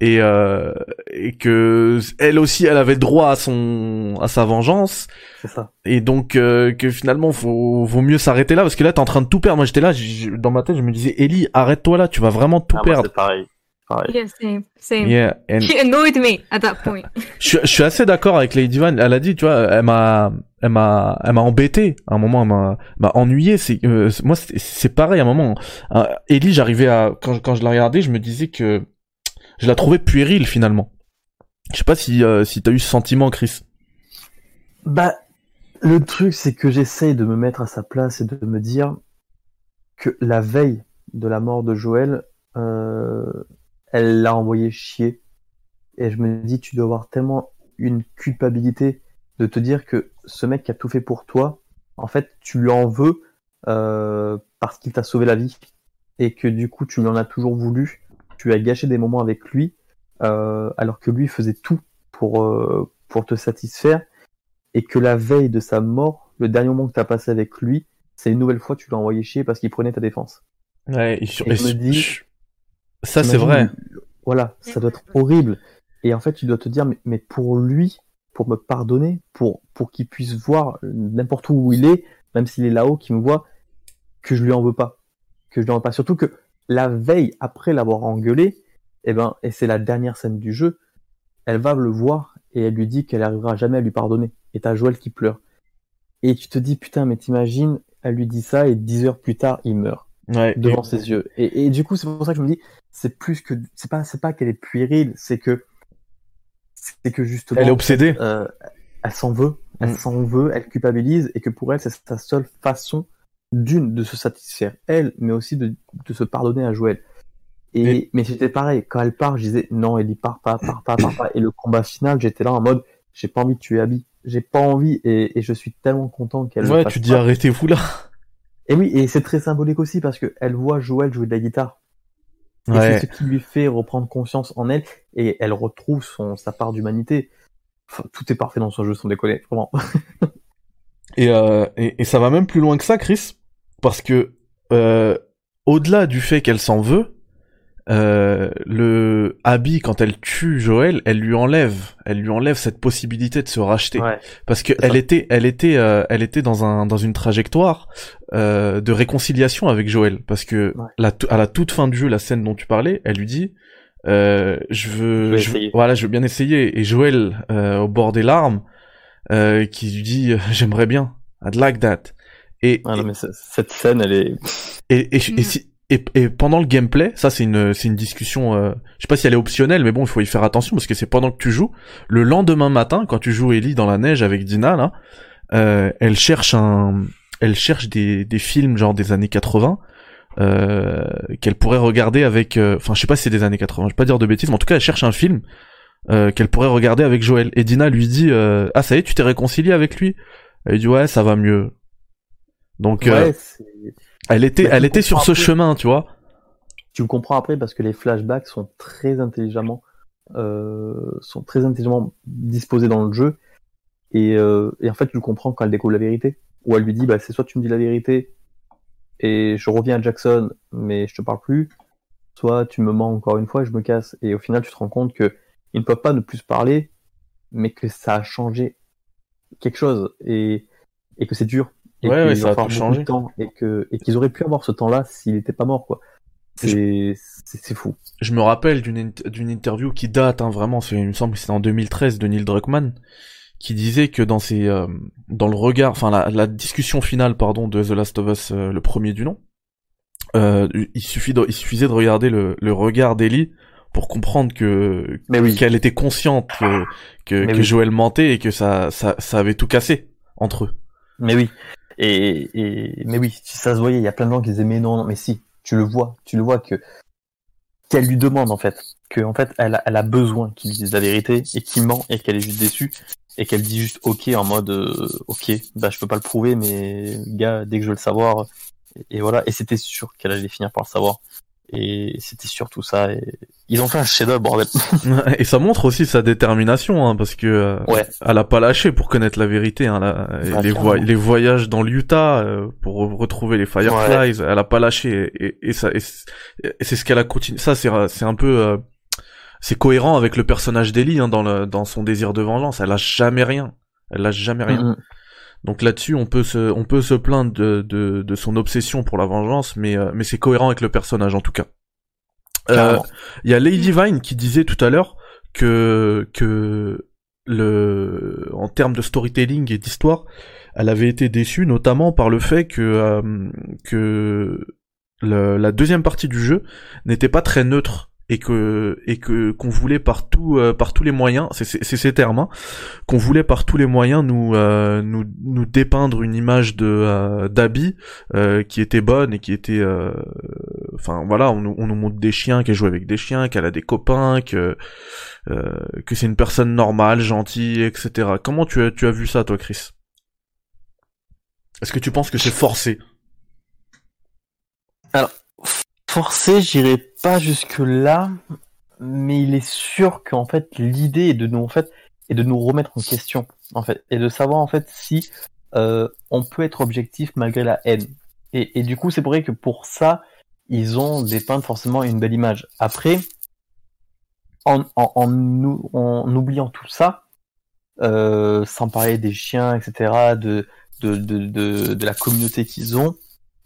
et, euh, et que elle aussi elle avait droit à son à sa vengeance C'est ça. et donc euh, que finalement faut vaut mieux s'arrêter là parce que là t'es en train de tout perdre moi j'étais là dans ma tête je me disais Ellie arrête-toi là tu vas vraiment tout Ah, perdre c'est pareil. pareil. Yeah, same, same. yeah and He annoyed me at that point. je, suis- je suis assez d'accord avec Lady Van elle a dit tu vois elle m'a elle m'a elle m'a embêté à un moment elle m'a m'a ennuyé c'est euh, moi c'est- c'est pareil à un moment euh, Ellie j'arrivais à quand quand je la regardais je me disais que je la trouvais puérile finalement je sais pas si euh, si t'as eu ce sentiment Chris Bah, le truc, c'est que j'essaye de me mettre à sa place et de me dire que la veille de la mort de Joël, euh, elle l'a envoyé chier. Et je me dis, tu dois avoir tellement une culpabilité de te dire que ce mec qui a tout fait pour toi, en fait, tu lui en veux euh, parce qu'il t'a sauvé la vie. Et que du coup, tu lui en as toujours voulu. Tu as gâché des moments avec lui, euh, alors que lui faisait tout pour, euh, pour te satisfaire et que la veille de sa mort, le dernier moment que tu as passé avec lui, c'est une nouvelle fois tu l'as envoyé chier parce qu'il prenait ta défense. Ouais, et sur- Et je me dis- ça c'est vrai. Voilà, ça doit être horrible. Et en fait, tu dois te dire, mais, mais pour lui, pour me pardonner, pour, pour qu'il puisse voir n'importe où il est, même s'il est là-haut, qu'il me voit, que je lui en veux pas. Que je lui en veux pas. Surtout que la veille, après l'avoir engueulé, eh ben, et c'est la dernière scène du jeu, elle va le voir et elle lui dit qu'elle arrivera jamais à lui pardonner. Et t'as Joël qui pleure. Et tu te dis, putain, mais t'imagines, elle lui dit ça et dix heures plus tard, il meurt Ouais. devant ses yeux. Et, et du coup, c'est pour ça que je me dis, c'est plus que, c'est pas, c'est pas qu'elle est puérile, c'est que, c'est que justement, Elle est obsédée. euh, elle s'en veut, elle Mm. s'en veut, elle culpabilise, et que pour elle, c'est sa seule façon d'une de se satisfaire elle, mais aussi de, de se pardonner à Joël. Et, mais c'était pareil, quand elle part, je disais non, elle y part pas, part pas, part pas. Et le combat final, j'étais là en mode, j'ai pas envie de tuer Abby, j'ai pas envie, et, et je suis tellement content qu'elle. le Ouais, tu dis arrêtez-vous là. Et oui, et c'est très symbolique aussi parce que elle voit Joël jouer de la guitare. Et Ouais. c'est ce qui lui fait reprendre conscience en elle et elle retrouve son, sa part d'humanité. Enfin, tout est parfait dans ce jeu, sans déconner, vraiment. Et, euh, et, et ça va même plus loin que ça, Chris, parce que euh, au-delà du fait qu'elle s'en veut, euh, le Abby quand elle tue Joël, elle lui enlève, elle lui enlève cette possibilité de se racheter, Ouais. parce que elle ça. était, elle était, euh, elle était dans un dans une trajectoire euh, de réconciliation avec Joël, parce que Ouais. la, à la toute fin du jeu, la scène dont tu parlais, elle lui dit. Euh, je veux, Je veux- voilà, je veux bien essayer. Et Joël, euh, au bord des larmes, euh, qui lui dit, j'aimerais bien, I'd like that. Et, Ah non, mais c- cette scène, elle est. et, et, et, Mm. si- et, et pendant le gameplay, ça c'est une, c'est une discussion, euh, je sais pas si elle est optionnelle, mais bon, il faut y faire attention parce que c'est pendant que tu joues. Le lendemain matin, quand tu joues Ellie dans la neige avec Dina, là, euh, elle cherche un, elle cherche des, des films genre des années 80, euh, qu'elle pourrait regarder avec, euh, enfin, je sais pas si c'est des années 80, je vais pas dire de bêtises, mais en tout cas, elle cherche un film, euh, qu'elle pourrait regarder avec Joël. Et Dina lui dit, euh, ah, ça y est, tu t'es réconcilié avec lui? Elle dit, ouais, ça va mieux. Donc, euh, Ouais, elle était, Bah, elle était sur ce chemin, tu vois. tu le comprends après parce que les flashbacks sont très intelligemment, euh, sont très intelligemment disposés dans le jeu. Et, euh, et en fait, tu le comprends quand elle découvre la vérité. Où elle lui dit, bah, c'est soit tu me dis la vérité et je reviens à Jackson, mais je te parle plus, soit tu me mens encore une fois et je me casse. Et au final, tu te rends compte que ils ne peuvent pas ne plus se parler, mais que ça a changé quelque chose et, et que c'est dur. Et Ouais, ouais, ça a changé. temps et que et qu'ils auraient pu avoir ce temps-là s'il n'était pas mort, quoi. C'est c'est c'est fou. Je me rappelle d'une d'une interview qui date, hein, vraiment, il me semble que c'était en 2013 de Neil Druckmann, qui disait que dans ses, euh, dans le regard, enfin la, la discussion finale, pardon, de The Last of Us, euh, le premier du nom, euh, il suffit de, il suffisait de regarder le, le regard d'Ellie pour comprendre que oui. qu'elle était consciente que que, que oui. Joël mentait et que ça, ça ça avait tout cassé entre eux. Mais oui. Et, mais oui, ça se voyait. Il y a plein de gens qui disaient mais non, non, mais si. Tu le vois, tu le vois que qu'elle lui demande en fait, que en fait elle a, besoin qu'il lui dise la vérité et qu'il ment et qu'elle est juste déçue et qu'elle dit juste ok en mode euh, ok bah je peux pas le prouver mais gars dès que je veux le savoir et voilà et c'était sûr qu'elle allait finir par le savoir et c'était surtout ça. Et... Ils ont fait un chef-d'œuvre, bordel. et ça montre aussi sa détermination, hein, parce que euh, Ouais. elle a pas lâché pour connaître la vérité. Hein, là. Ah, les, voy- les voyages dans l'Utah euh, pour re- retrouver les Fireflies, elle a pas lâché. Et, et ça, et c'est et c'est ce qu'elle a continué. Ça, c'est c'est un peu, euh, c'est cohérent avec le personnage d'Ellie hein, dans le dans son désir de vengeance. Elle lâche jamais rien. Elle lâche jamais rien. Mhm. Donc là-dessus, on peut se, on peut se plaindre de, de, de son obsession pour la vengeance, mais, euh, mais c'est cohérent avec le personnage en tout cas. Euh. Il y a Lady Vine qui disait tout à l'heure que que le en termes de storytelling et d'histoire, elle avait été déçue notamment par le fait que euh, que le- la deuxième partie du jeu n'était pas très neutre et que et que qu'on voulait par tout, euh, par tous les moyens, c'est ces termes, hein, qu'on voulait par tous les moyens nous euh, nous nous dépeindre une image de euh, d'Abby euh, qui était bonne et qui était euh, enfin voilà, on, nous- on nous montre des chiens, qu'elle joue avec des chiens, qu'elle a des copains, que que c'est une personne normale, gentille, etc. Comment tu as tu as vu ça toi, Chris? Est-ce que tu penses que c'est forcé? Forcé, j'irai pas jusque là, mais il est sûr qu'en fait l'idée est de nous en fait est de nous remettre en question en fait et de savoir en fait si euh, on peut être objectif malgré la haine. Et, du coup, c'est vrai que pour ça, ils ont dépeint forcément une belle image. Après, en, en, en oubliant tout ça, euh, sans parler des chiens, etc., de, de, de, de, de la communauté qu'ils ont,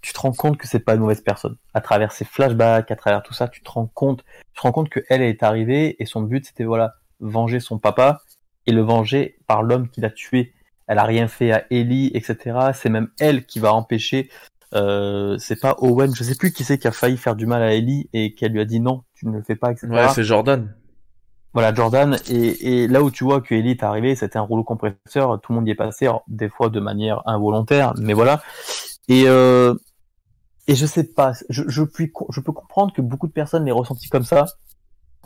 tu te rends compte que c'est pas une mauvaise personne. À travers ses flashbacks, à travers tout ça, tu te rends compte, tu te rends compte que elle est arrivée et son but c'était voilà venger son papa et le venger par l'homme qui l'a tué. Elle a rien fait à Ellie, etc. C'est même elle qui va empêcher. Euh, c'est pas Owen, je sais plus qui c'est qui a failli faire du mal à Ellie et qui lui a dit non, tu ne le fais pas, etc. Ouais, c'est Jordan. Voilà, Jordan. Et, et là où tu vois que Ellie est arrivé, c'était un rouleau compresseur. Tout le monde y est passé, alors, des fois de manière involontaire, mais voilà. Et euh, et je sais pas, je, je, puis, je peux comprendre que beaucoup de personnes l'aient ressenti comme ça,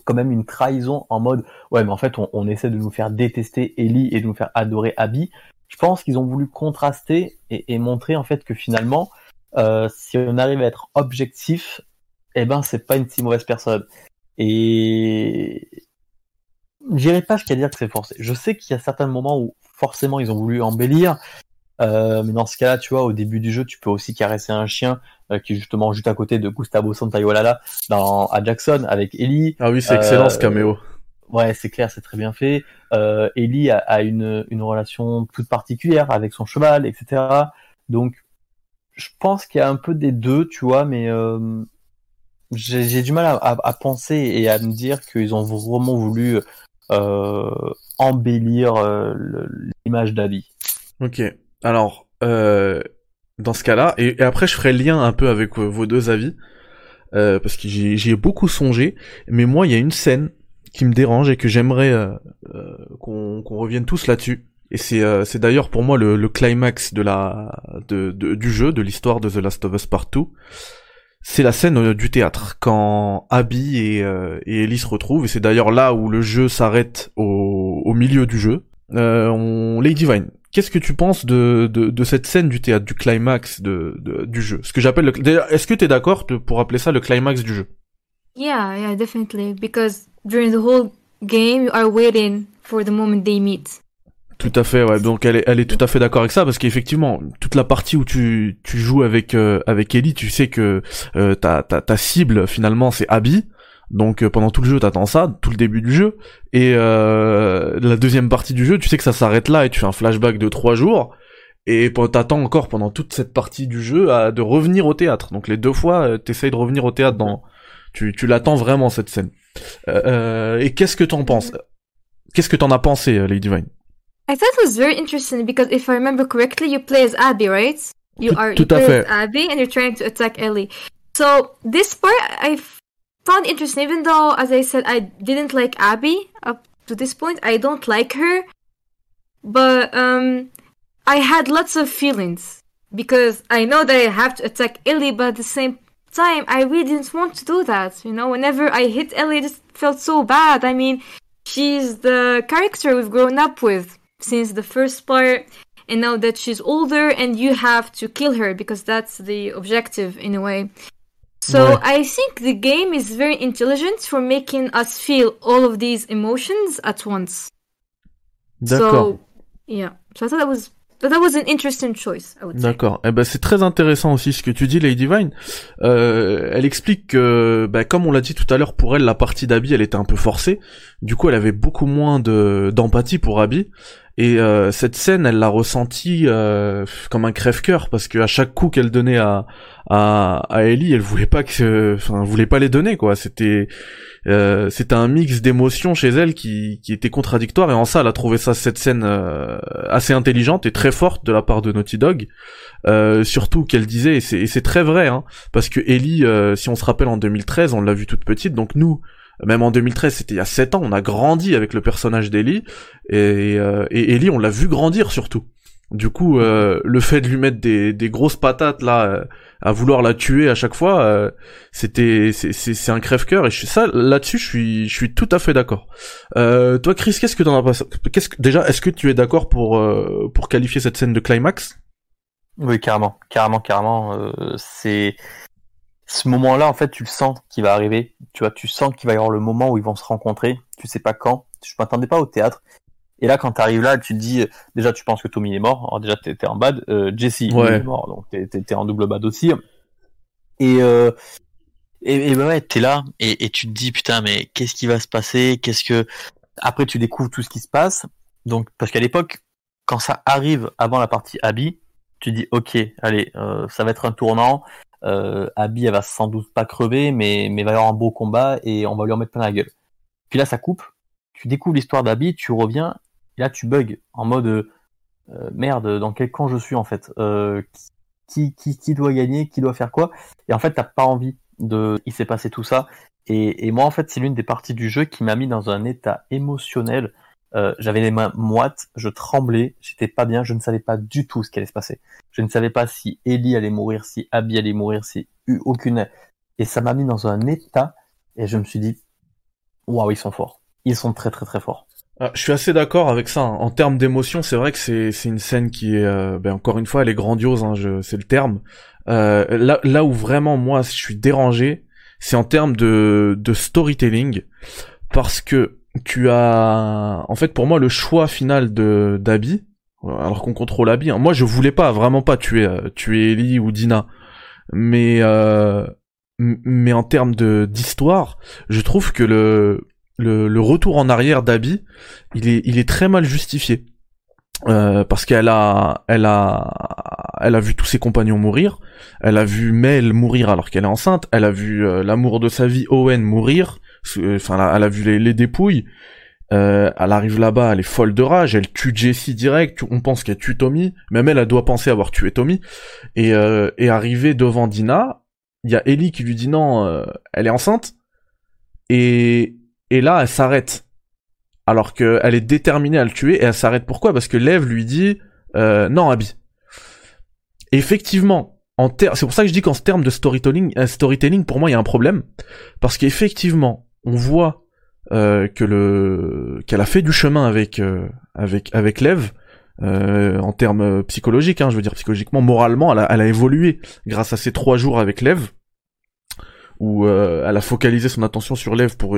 quand même une trahison en mode ouais, mais en fait, on, on essaie de nous faire détester Ellie et de nous faire adorer Abby. Je pense qu'ils ont voulu contraster et, et montrer en fait que finalement, euh, si on arrive à être objectif, eh ben c'est pas une si mauvaise personne. Et j'irai pas jusqu'à dire que c'est forcé. Je sais qu'il y a certains moments où forcément ils ont voulu embellir, euh, mais dans ce cas-là, tu vois, au début du jeu, tu peux aussi caresser un chien euh, qui est justement juste à côté de Gustavo Santayolala dans à Jackson avec Ellie. Ah oui, c'est excellent Euh, ce caméo. Ouais, c'est clair, c'est très bien fait. Euh, Ellie a, a une, une relation toute particulière avec son cheval, etc. Donc, je pense qu'il y a un peu des deux, tu vois, mais euh, j'ai du mal à, à- à penser et à me dire qu'ils ont vraiment voulu euh, embellir euh, l'image d'Abby. Ok. Alors, euh, dans ce cas-là, et, après je ferai lien un peu avec euh, vos deux avis, euh, parce que j'y ai beaucoup songé, mais moi il y a une scène qui me dérange et que j'aimerais euh, euh, qu'on revienne tous là-dessus. Et c'est d'ailleurs pour moi le, climax de la de, du jeu, de l'histoire de The Last of Us Part 2. C'est la scène du théâtre quand Abby et, et Ellie se retrouvent et c'est d'ailleurs là où le jeu s'arrête au, au milieu du jeu. Euh, on... Lady Vine, qu'est-ce que tu penses de, de, de cette scène du théâtre, du climax de, de- du jeu? Ce que j'appelle le... D'ailleurs, Est-ce que t'es d'accord de- pour appeler ça le climax du jeu? Yeah, yeah, definitely. Because during the whole game, you are waiting for the moment they meet. Tout à fait, ouais. Donc elle est, elle est tout à fait d'accord avec ça parce qu'effectivement, toute la partie où tu, tu joues avec euh, avec Ellie, tu sais que euh, ta, ta ta cible finalement c'est Abby. Donc euh, pendant tout le jeu, t'attends ça, tout le début du jeu. Et euh, la deuxième partie du jeu, tu sais que ça s'arrête là et tu fais un flashback de trois jours. Et t'attends encore pendant toute cette partie du jeu à, de revenir au théâtre. Donc les deux fois, euh, t'essayes de revenir au théâtre dans. Tu, tu l'attends vraiment cette scène. Euh, euh, et qu'est-ce que t'en penses? Qu'est-ce que t'en as pensé, euh, Lady Vine? I thought it was very interesting because if I remember correctly, you play as Abby, right? You Tout- are tout you à play fait. as Abby and you're trying to attack Ellie. So this part I found interesting, even though, as I said, I didn't like Abby up to this point. I don't like her, but um, I had lots of feelings because I know that I have to attack Ellie, but at the same time, I really didn't want to do that. You know, whenever I hit Ellie, it just felt so bad. I mean, she's the character we've grown up with since the first part and now that she's older and you have to kill her because that's the objective in a way So Ouais. I think the game is very intelligent for making us feel all of these emotions at once. D'accord. So yeah. So I thought that was that was an interesting choice, I would say. D'accord. Eh ben c'est très intéressant aussi ce que tu dis, Lady Vine. Euh, elle explique que, bah, comme on l'a dit tout à l'heure, pour elle la partie d'Abby, elle était un peu forcée. Du coup, elle avait beaucoup moins de d'empathie pour Abby. Et euh, cette scène, elle l'a ressentie euh, comme un crève-cœur parce que à chaque coup qu'elle donnait à à, à Ellie, elle voulait pas que, enfin, voulait pas les donner quoi. C'était euh, c'était un mix d'émotions chez elle qui qui était contradictoire et en ça, elle a trouvé ça cette scène euh, assez intelligente et très forte de la part de Naughty Dog. Euh, surtout qu'elle disait et c'est et c'est très vrai hein, parce que Ellie, euh, si on se rappelle en 2013, on l'a vue toute petite, donc nous même en 2013, c'était il y a 7 ans, on a grandi avec le personnage d'Ellie, et, euh, et Ellie, on l'a vu grandir surtout. Du coup, euh, le fait de lui mettre des, des grosses patates là, euh, à vouloir la tuer à chaque fois, euh, c'était c'est un crève-cœur et je, ça là-dessus, je suis je suis tout à fait d'accord. Euh, toi, Chris, qu'est-ce que t'en as pensé Qu'est-ce que déjà, est-ce que tu es d'accord pour euh, pour qualifier cette scène de climax? Oui, carrément, carrément, carrément. c'est ce moment-là, en fait, tu le sens qui va arriver. Tu vois, tu sens qu'il va y avoir le moment où ils vont se rencontrer. Tu sais pas quand. Je m'attendais pas au théâtre. Et là, quand t'arrives là, tu te dis, euh, déjà, tu penses que Tommy est mort. Alors déjà, t'es t'es en bad. Euh, Jesse Ouais. est mort, donc t'es t'es- t'es en double bad aussi. Et euh, et, et bah ouais, t'es là et, et tu te dis putain, mais qu'est-ce qui va se passer? Qu'est-ce que après tu découvres tout ce qui se passe. Donc parce qu'à l'époque, quand ça arrive avant la partie Abby, tu dis ok, allez, euh, ça va être un tournant. Euh, Abby, elle va sans doute pas crever, mais mais va y avoir un beau combat et on va lui en mettre plein la gueule. Puis là, ça coupe. Tu découvres l'histoire d'Abby, tu reviens et là tu bugs en mode euh, merde, dans quel camp je suis en fait? Euh, qui, qui qui doit gagner, qui doit faire quoi? Et en fait, t'as pas envie de. Il s'est passé tout ça. Et, et moi, en fait, c'est l'une des parties du jeu qui m'a mis dans un état émotionnel. Euh, J'avais les mains moites, je tremblais, j'étais pas bien, je ne savais pas du tout ce qui allait se passer. Je ne savais pas si Ellie allait mourir, si Abby allait mourir, si aucune. Et ça m'a mis dans un état. Et je me suis dit, waouh, ils sont forts. Ils sont très très très forts. Ah, je suis assez d'accord avec ça. hein. En termes d'émotion, c'est vrai que c'est une scène qui est, euh, ben encore une fois, elle est grandiose. Hein, c'est le terme. Euh, là là où vraiment moi je suis dérangé, c'est en termes de de storytelling, parce que tu as, en fait, pour moi, le choix final de d'Abby, alors qu'on contrôle Abby. hein, moi, je voulais pas, vraiment pas tuer euh, tuer Ellie ou Dina, mais euh, mais en termes de d'histoire, je trouve que le le, retour en arrière d'Abby, il est, il est très mal justifié. Euh, parce qu'elle a, elle a, elle a vu tous ses compagnons mourir. Elle a vu Mel mourir alors qu'elle est enceinte. Elle a vu euh, l'amour de sa vie Owen mourir. Euh, Enfin, elle, a- vu les, les dépouilles. Euh, elle arrive là-bas, elle est folle de rage. Elle tue Jessie direct. On pense qu'elle tue Tommy. Même elle, elle doit penser avoir tué Tommy. Et, euh, et arrivée devant Dina, il y a Ellie qui lui dit non, euh, elle est enceinte. Et, et là, elle s'arrête. Alors qu'elle est déterminée à le tuer, et elle s'arrête pourquoi? Parce que Lev lui dit euh, non, Abby. Effectivement, en ter- c'est pour ça que je dis qu'en termes de storytelling, euh, storytelling, pour moi, il y a un problème. Parce qu'effectivement, on voit euh, que le qu'elle a fait du chemin avec euh, avec avec Lev. euh, en termes psychologiques, hein, je veux dire psychologiquement, moralement, elle a, elle a évolué grâce à ces trois jours avec Lev, où euh, elle a focalisé son attention sur Lev pour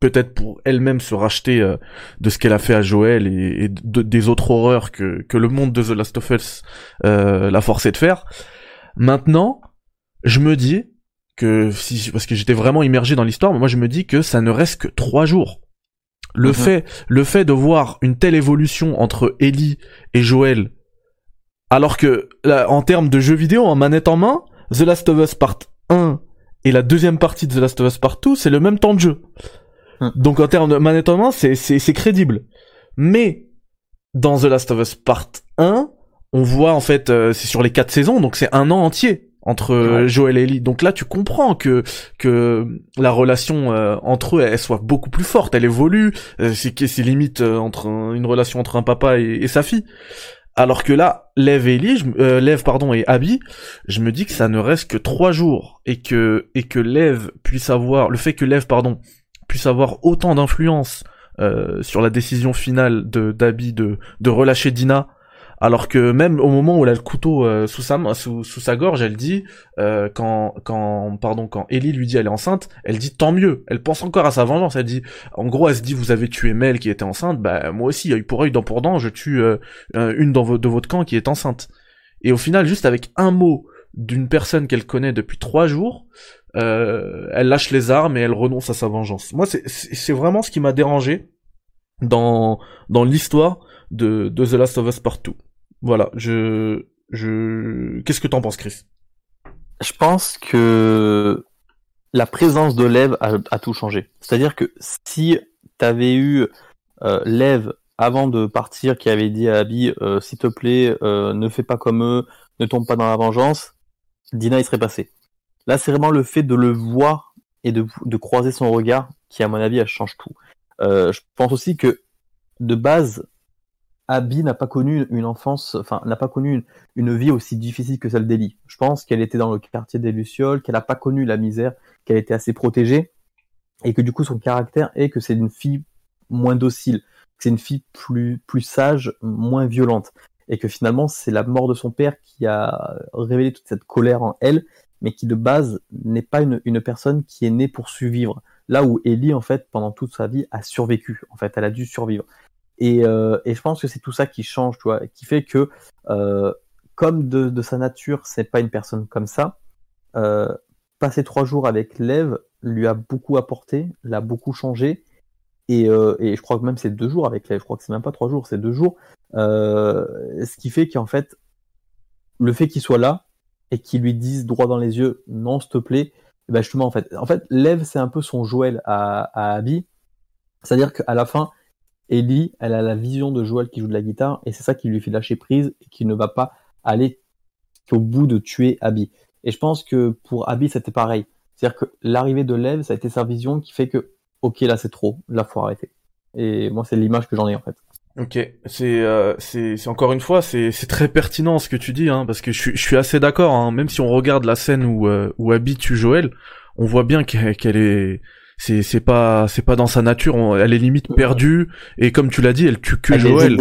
peut-être pour elle-même se racheter euh, de ce qu'elle a fait à Joël et, et de- des autres horreurs que, que le monde de The Last of Us euh, l'a forcé de faire. Maintenant, je me dis que si parce que j'étais vraiment immergé dans l'histoire, mais moi je me dis que ça ne reste que trois jours. Le Mhm. fait, le fait de voir une telle évolution entre Ellie et Joël, alors que là, en termes de jeux vidéo en manette en main, The Last of Us Part 1 et la deuxième partie de The Last of Us Part 2, c'est le même temps de jeu. Hmm. Donc en termes de manette en main, c'est c'est c'est crédible. Mais dans The Last of Us Part 1, on voit en fait euh, c'est sur les quatre saisons, donc c'est un an entier entre Ouais. Joel et Ellie. Donc là, tu comprends que que la relation euh, entre eux, elle, soit beaucoup plus forte, elle évolue. euh, c'est c'est limite euh, entre un- une relation entre un papa et, et sa fille. Alors que là, Lev et Ellie, je euh, Lev pardon et Abby, je me dis que ça ne reste que trois jours et que et que Lev puisse avoir le fait que Lev pardon puisse avoir autant d'influence euh, sur la décision finale de d'Abby de de relâcher Dina Alors que même au moment où elle a le couteau euh, sous sa gorge, elle dit euh, quand quand pardon quand Ellie lui dit elle est enceinte, elle dit tant mieux. Elle pense encore à sa vengeance. Elle dit en gros elle se dit vous avez tué Mel qui était enceinte, bah moi aussi œil pour œil dent pour dent, je tue euh, une dans de votre camp qui est enceinte. Et au final juste avec un mot d'une personne qu'elle connaît depuis trois jours, elle lâche les armes et elle renonce à sa vengeance. Moi c'est c'est vraiment ce qui m'a dérangé dans dans l'histoire de, de The Last of Us Part 2. Voilà, je, je, qu'est-ce que t'en penses, Chris? Je pense que la présence de Lev a, tout changé. C'est-à-dire que si t'avais eu euh, Lev avant de partir qui avait dit à Abby, euh, s'il te plaît, euh, ne fais pas comme eux, ne tombe pas dans la vengeance, Dina il serait passé. Là, c'est vraiment le fait de le voir et de, de croiser son regard qui, à mon avis, elle change tout. Euh, je pense aussi que de base, Abby n'a pas connu une enfance, enfin n'a pas connu une, vie aussi difficile que celle d'Ellie. Je pense qu'elle était dans le quartier des Lucioles, qu'elle n'a pas connu la misère, qu'elle était assez protégée, et que du coup son caractère est que c'est une fille moins docile, que c'est une fille plus plus sage, moins violente, et que finalement c'est la mort de son père qui a révélé toute cette colère en elle, mais qui de base n'est pas une, une personne qui est née pour survivre. Là où Ellie en fait pendant toute sa vie a survécu, en fait elle a dû survivre. Euh, et, je pense que c'est tout ça qui change, tu vois, qui fait que euh, comme de, sa nature, c'est pas une personne comme ça. Euh, passer trois jours avec Lev lui a beaucoup apporté, l'a beaucoup changé. Et, je crois que même c'est deux jours avec Lev, je crois que c'est même pas trois jours, c'est deux jours. ce qui fait qu'en fait, le fait qu'il soit là et qu'il lui dise droit dans les yeux, non, s'il te plaît, ben justement, en fait, en fait, Lev, c'est un peu son Joël à, à Abby. C'est-à-dire qu'à la fin, Ellie, elle a la vision de Joël qui joue de la guitare et c'est ça qui lui fait lâcher prise et qui ne va pas aller au bout de tuer Abby. Et je pense que pour Abby, c'était pareil. C'est-à-dire que l'arrivée de Lev, ça a été sa vision qui fait que, ok, là c'est trop, là faut arrêter. Et moi, c'est l'image que j'en ai en fait. Ok, c'est euh, encore une fois c'est très pertinent ce que tu dis hein parce que je suis assez d'accord hein, même si on regarde la scène où euh, où Abby tue Joël, on voit bien qu'elle est c'est c'est pas c'est pas dans sa nature. Elle est limite perdue. Et comme tu l'as dit elle tue que Joël.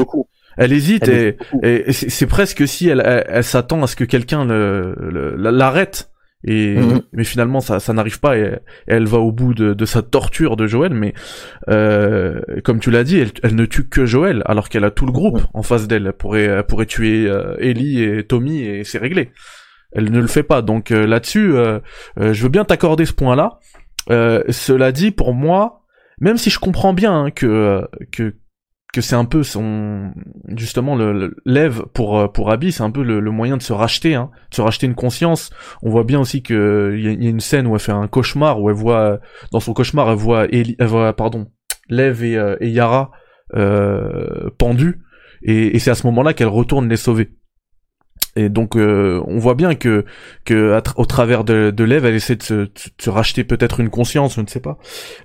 elle hésite et, et c'est presque si elle, elle, s'attend à ce que quelqu'un le, l'arrête. Et mhm. mais finalement ça ça n'arrive pas et, elle va au bout de, de sa torture de Joël. Mais euh, comme tu l'as dit elle, elle, ne tue que Joël alors qu'elle a tout le groupe en face d'elle. Elle pourrait elle pourrait tuer euh, Ellie et Tommy et c'est réglé. Elle ne le fait pas. Donc euh, là-dessus euh, euh, je veux bien t'accorder ce point là euh, cela dit, pour moi, même si je comprends bien hein, que que que c'est un peu son justement le, lève pour euh, pour Abby, c'est un peu le, moyen de se racheter, hein, de se racheter une conscience. On voit bien aussi que il y, a une scène où elle fait un cauchemar où elle voit dans son cauchemar elle voit Ellie, elle voit pardon Lev et, euh, et Yara euh, pendus et, et c'est à ce moment-là qu'elle retourne les sauver. Et donc euh, on voit bien que que au travers de, de l'Ève, elle essaie de se, se racheter peut-être une conscience, je ne sais pas.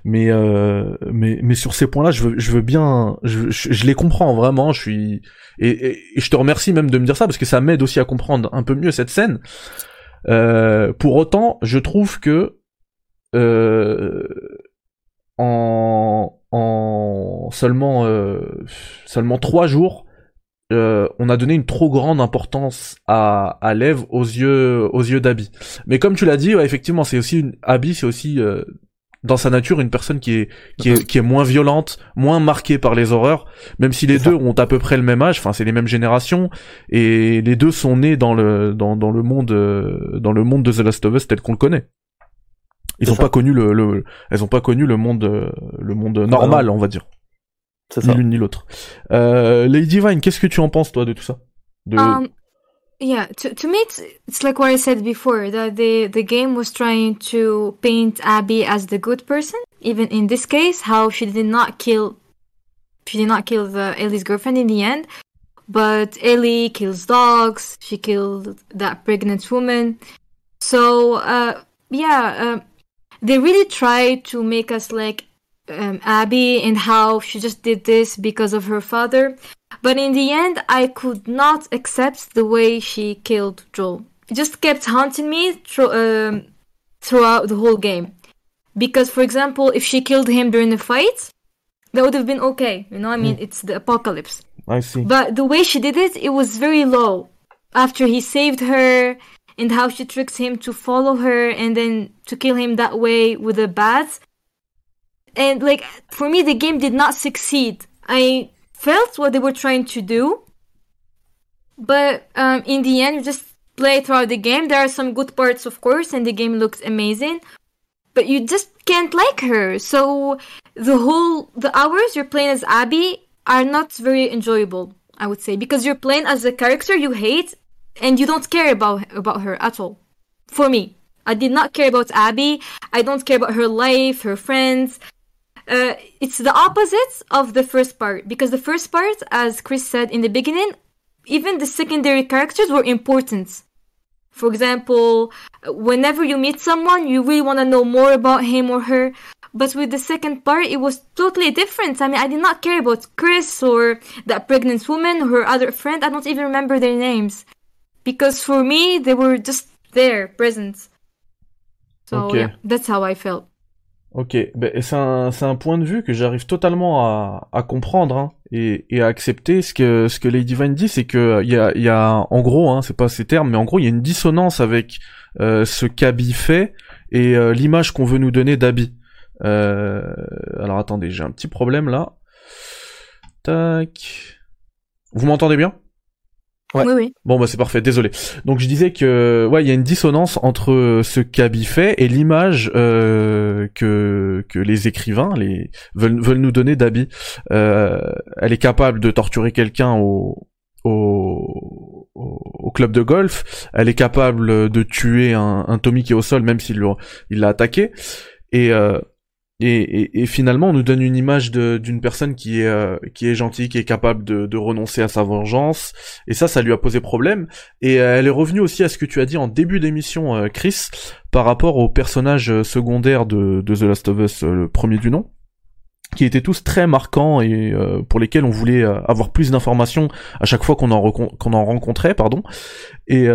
Mais euh, mais mais sur ces points-là, je veux je veux bien, je, je, les comprends vraiment. Je suis et, et, je te remercie même de me dire ça parce que ça m'aide aussi à comprendre un peu mieux cette scène. Euh, pour autant, je trouve que euh, en en seulement euh, seulement trois jours euh, on a donné une trop grande importance à, à Lev aux yeux aux yeux d'Abby. Mais comme tu l'as dit, effectivement, c'est aussi une Abby, c'est aussi euh, dans sa nature une personne qui est qui est qui est moins violente, moins marquée par les horreurs, même si les deux ont à peu près le même âge, enfin c'est les mêmes générations et les deux sont nés dans le dans, dans le monde euh, dans le monde de The Last of Us tel qu'on le connaît. Ils ont pas connu le, le, elles ont pas connu le monde le monde normal, on va dire. C'est ça. Ni l'une ni l'autre. Euh, Lady Vine, qu'est-ce que tu en penses toi de tout ça de... Um, yeah, to to me it's, it's like what I said before that the the game was trying to paint Abby as the good person. Even in this case, how she did not kill she did not kill the Ellie's girlfriend in the end, but Ellie kills dogs. She killed that pregnant woman. So uh, yeah, uh, they really try to make us like um, Abby and how she just did this because of her father. But in the end, I could not accept the way she killed Joel. It just kept haunting me thro- um, throughout the whole game. Because, for example, if she killed him during the fight, that would have been okay. You know, I mean, mm. it's the apocalypse. I see. But the way she did it, it was very low. After he saved her, and how she tricks him to follow her and then to kill him that way with a bat. And like for me, the game did not succeed. I felt what they were trying to do, but um, in the end, you just play throughout the game. There are some good parts, of course, and the game looks amazing. But you just can't like her. So the whole the hours you're playing as Abby are not very enjoyable. I would say because you're playing as a character you hate and you don't care about about her at all. For me, I did not care about Abby. I don't care about her life, her friends. Uh, it's the opposite of the first part because the first part, as Chris said in the beginning, even the secondary characters were important. For example, whenever you meet someone, you really want to know more about him or her. But with the second part, it was totally different. I mean, I did not care about Chris or that pregnant woman or her other friend. I don't even remember their names because for me they were just there, present. So Okay. yeah, that's how I felt. Ok, ben, c'est un, un point de vue que j'arrive totalement à, à comprendre hein, et, et à accepter. Ce que, ce que Lady Vine dit, c'est que il y a, y a, en gros, hein, c'est pas ces termes, mais en gros, il y a une dissonance avec euh, ce qu'Abby fait et euh, l'image qu'on veut nous donner d'Abby. Euh, alors attendez, j'ai un petit problème là. Tac. Vous m'entendez bien? Ouais. Oui, oui. Bon bah c'est parfait, désolé. Donc je disais que ouais, il y a une dissonance entre ce qu'Abby fait et l'image euh, que que les écrivains les veulent veulent nous donner d'Abby. Euh, elle est capable de torturer quelqu'un au au, au club de golf, elle est capable de tuer un, un Tommy qui est au sol même s'il l'a il l'a attaqué et euh, et, et, et finalement, on nous donne une image d'une personne qui est euh, qui est gentille, qui est capable de, de renoncer à sa vengeance. Et ça, ça lui a posé problème. Et euh, elle est revenue aussi à ce que tu as dit en début d'émission, euh, Chris, par rapport aux personnages euh, secondaires de, de The Last of Us, le premier du nom, qui étaient tous très marquants et pour lesquels on voulait avoir plus d'informations à chaque fois qu'on en, qu'on en rencontrait, pardon. Et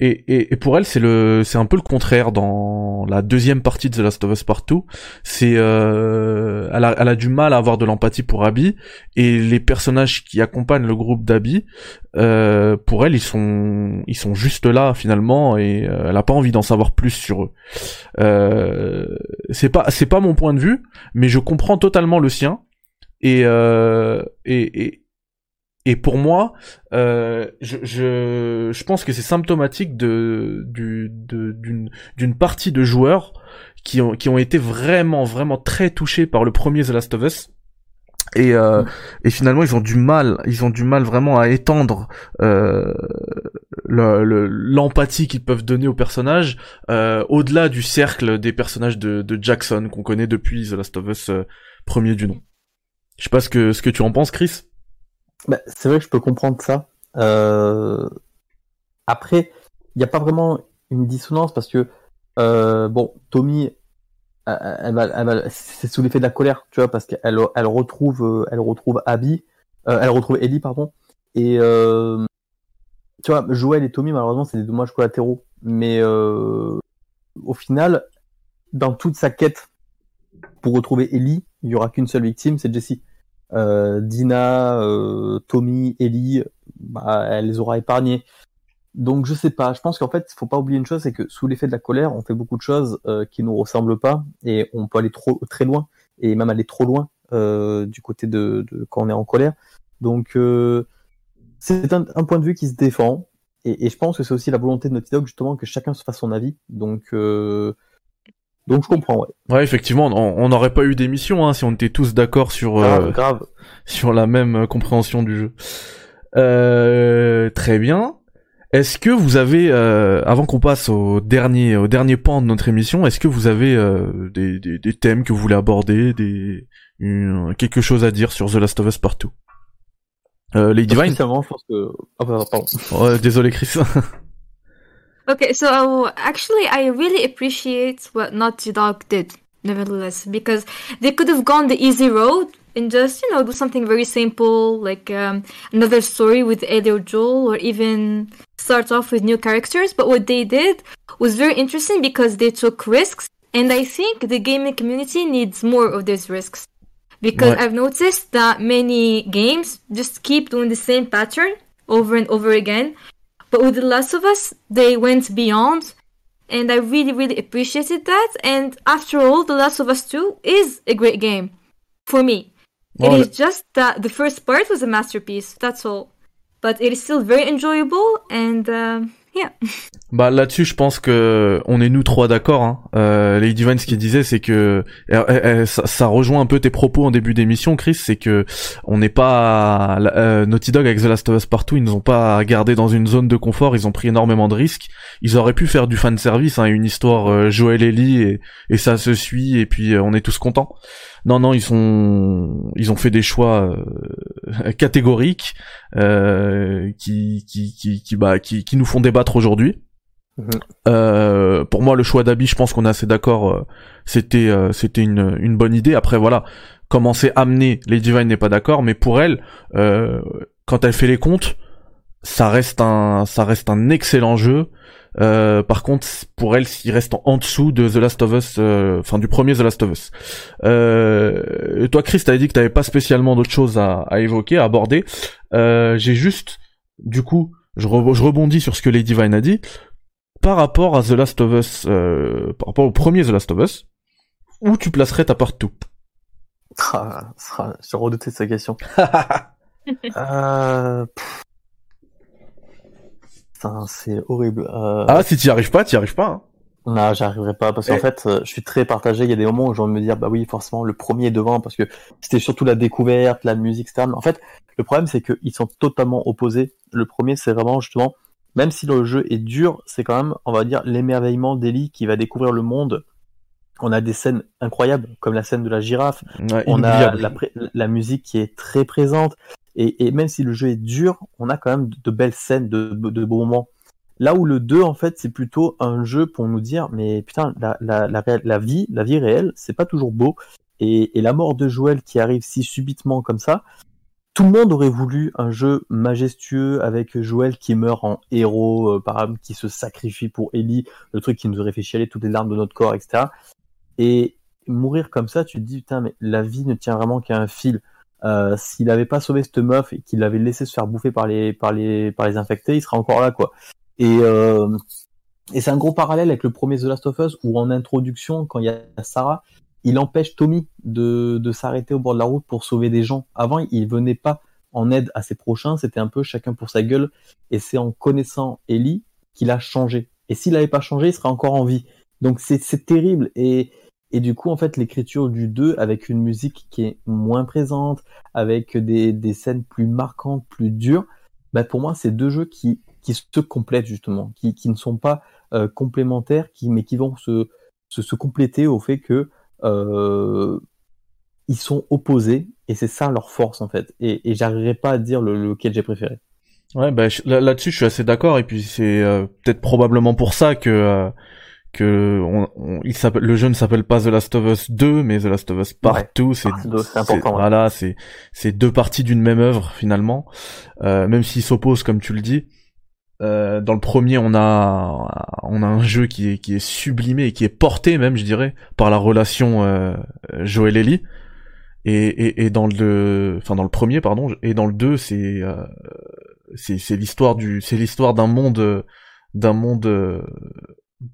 et, et, et pour elle, c'est le, c'est un peu le contraire dans la deuxième partie de The Last of Us Part 2. C'est, euh, elle, a, elle a du mal à avoir de l'empathie pour Abby et les personnages qui accompagnent le groupe d'Abby, euh, pour elle, ils sont, ils sont juste là finalement et euh, elle a pas envie d'en savoir plus sur eux. Euh, c'est pas, c'est pas mon point de vue, mais je comprends totalement le sien et euh, et, et et pour moi, euh, je, je, je pense que c'est symptomatique de, du, de, d'une, d'une partie de joueurs qui ont, qui ont été vraiment, vraiment très touchés par le premier The Last of Us. Et, euh, et finalement, ils ont du mal, ils ont du mal vraiment à étendre euh, le- le- l'empathie qu'ils peuvent donner aux personnages euh, au-delà du cercle des personnages de, de Jackson qu'on connaît depuis The Last of Us euh, premier du nom. Je sais pas ce que, ce que tu en penses, Chris. Bah, c'est vrai que je peux comprendre ça. Euh, Après, il n'y a pas vraiment une dissonance parce que, euh, bon, Tommy, elle, elle elle c'est sous l'effet de la colère, tu vois, parce qu'elle elle retrouve, euh, elle retrouve Abby, euh, elle retrouve Ellie, pardon, et euh, tu vois, Joël et Tommy, malheureusement, c'est des dommages collatéraux, mais euh, au final, dans toute sa quête pour retrouver Ellie, il y aura qu'une seule victime, c'est Jessie. Euh, Dina, euh, Tommy, Ellie, bah, elle les aura épargnés. Donc je sais pas, je pense qu'en fait, faut pas oublier une chose, c'est que sous l'effet de la colère, on fait beaucoup de choses euh, qui nous ressemblent pas et on peut aller trop très loin et même aller trop loin euh, du côté de, de quand on est en colère. Donc euh, c'est un, un point de vue qui se défend et, et je pense que c'est aussi la volonté de Naughty Dog justement que chacun se fasse son avis. Donc euh, donc je comprends, ouais. Ouais, effectivement, on n'aurait pas eu d'émission hein, si on était tous d'accord sur euh, Grave, sur la même euh, compréhension du jeu. Euh, très bien. Est-ce que vous avez, euh, avant qu'on passe au dernier au dernier pan de notre émission, est-ce que vous avez euh, des, des, des thèmes que vous voulez aborder, des une- quelque chose à dire sur The Last of Us Partout euh, Lady Vine Spécialement, je pense que. Ah, pardon. Désolé Chris. Okay, so actually, I really appreciate what Naughty Dog did, nevertheless, because they could have gone the easy road and just, you know, do something very simple, like um, another story with Ellie or Joel, or even start off with new characters. But what they did was very interesting because they took risks, and I think the gaming community needs more of these risks. because Ouais. I've noticed that many games just keep doing the same pattern over and over again. But with The Last of Us, they went beyond, and I really, really appreciated that. And after all, The Last of Us 2 is a great game for me. It Ouais, is just that the first part was a masterpiece, that's all. But it is still very enjoyable, and um Bah là-dessus, je pense que on est nous trois d'accord. Hein. Euh, Lady Vine, ce qu'il disait, c'est que ça, ça rejoint un peu tes propos en début d'émission, Chris. C'est que on n'est pas euh, Naughty Dog avec The Last of Us partout. Ils nous ont pas gardé dans une zone de confort. Ils ont pris énormément de risques. Ils auraient pu faire du fan service, hein, une histoire euh, Joël Ellie et, et ça se suit et puis euh, on est tous contents. Non, non, ils sont, ils ont fait des choix euh, catégoriques euh, qui, qui, qui, qui, bah, qui, qui nous font débattre aujourd'hui. Mhm. Euh, pour moi, le choix d'Abby, je pense qu'on est assez d'accord. c'était, euh, c'était une, une bonne idée. Après, voilà, comment c'est amené, Lady Vine n'est pas d'accord, mais pour elle, euh, quand elle fait les comptes, ça reste un, ça reste un excellent jeu. Euh, par contre, pour elle, s'il reste en, en dessous de The Last of Us, euh, enfin du premier The Last of Us. Euh, toi, Chris, t'avais dit que t'avais pas spécialement d'autres choses à, à évoquer, à aborder. Euh, J'ai juste, du coup, je, re- je rebondis sur ce que Lady Vine a dit par rapport à The Last of Us, euh, par rapport au premier The Last of Us, où tu placerais ta partout Ah, ça- J'ai redouté de sa question. euh... pff. Putain, c'est horrible. Euh... Ah, si t'y arrives pas, t'y arrives pas. hein. Non, j'arriverai pas parce qu'en Eh. fait, euh, je suis très partagé. Il y a des moments où j'ai envie de me dire, bah oui, forcément, le premier est devant parce que c'était surtout la découverte, la musique, etc. Mais en fait, le problème, c'est qu'ils sont totalement opposés. Le premier, c'est vraiment justement, même si le jeu est dur, c'est quand même, on va dire, l'émerveillement d'Ellie qui va découvrir le monde. On a des scènes incroyables, comme la scène de la girafe. Ouais, On a la musique qui est très présente. Et, et même si le jeu est dur, on a quand même de belles scènes, de, de beaux moments. Là où le 2, en fait, c'est plutôt un jeu pour nous dire, mais putain, la, la, la, vie, la vie réelle, c'est pas toujours beau. Et, et la mort de Joël qui arrive si subitement comme ça, tout le monde aurait voulu un jeu majestueux avec Joël qui meurt en héros, euh, par exemple, qui se sacrifie pour Ellie, le truc qui nous aurait fait chialer toutes les larmes de notre corps, etc. Et mourir comme ça, tu te dis, putain, mais la vie ne tient vraiment qu'à un fil. Euh, s'il avait pas sauvé cette meuf et qu'il l'avait laissé se faire bouffer par les, par les, par les infectés, il serait encore là, quoi. Et, euh, et c'est un gros parallèle avec le premier The Last of Us où en introduction, quand il y a Sarah, il empêche Tommy de, de s'arrêter au bord de la route pour sauver des gens. Avant, il venait pas en aide à ses prochains, c'était un peu chacun pour sa gueule. Et c'est en connaissant Ellie qu'il a changé. Et s'il n'avait pas changé, il serait encore en vie. Donc c'est c'est terrible. Et, et du coup, en fait, l'écriture du 2, avec une musique qui est moins présente, avec des, des scènes plus marquantes, plus dures, bah pour moi, c'est deux jeux qui, qui se complètent justement, qui, qui ne sont pas euh, complémentaires, qui, mais qui vont se, se, se compléter au fait que euh, ils sont opposés et c'est ça leur force en fait. Et, et j'arriverai pas à dire le, lequel j'ai préféré. Ouais, bah, là-dessus, je suis assez d'accord. Et puis, c'est euh, peut-être probablement pour ça que euh, que on, on- il s'appelle le jeu ne s'appelle pas The Last of Us 2, mais The Last of Us Part 2. C'est Part 2, c'est important, ouais. Voilà, c'est c'est deux parties d'une même œuvre finalement, euh, même s'ils s'opposent comme tu le dis. Euh, dans le premier, on a on a un jeu qui est qui est sublimé et qui est porté même, je dirais, par la relation euh, Joel Ellie. Et, et, et dans le enfin dans le premier pardon et dans le 2 c'est euh, c'est c'est l'histoire du c'est l'histoire d'un monde d'un monde euh,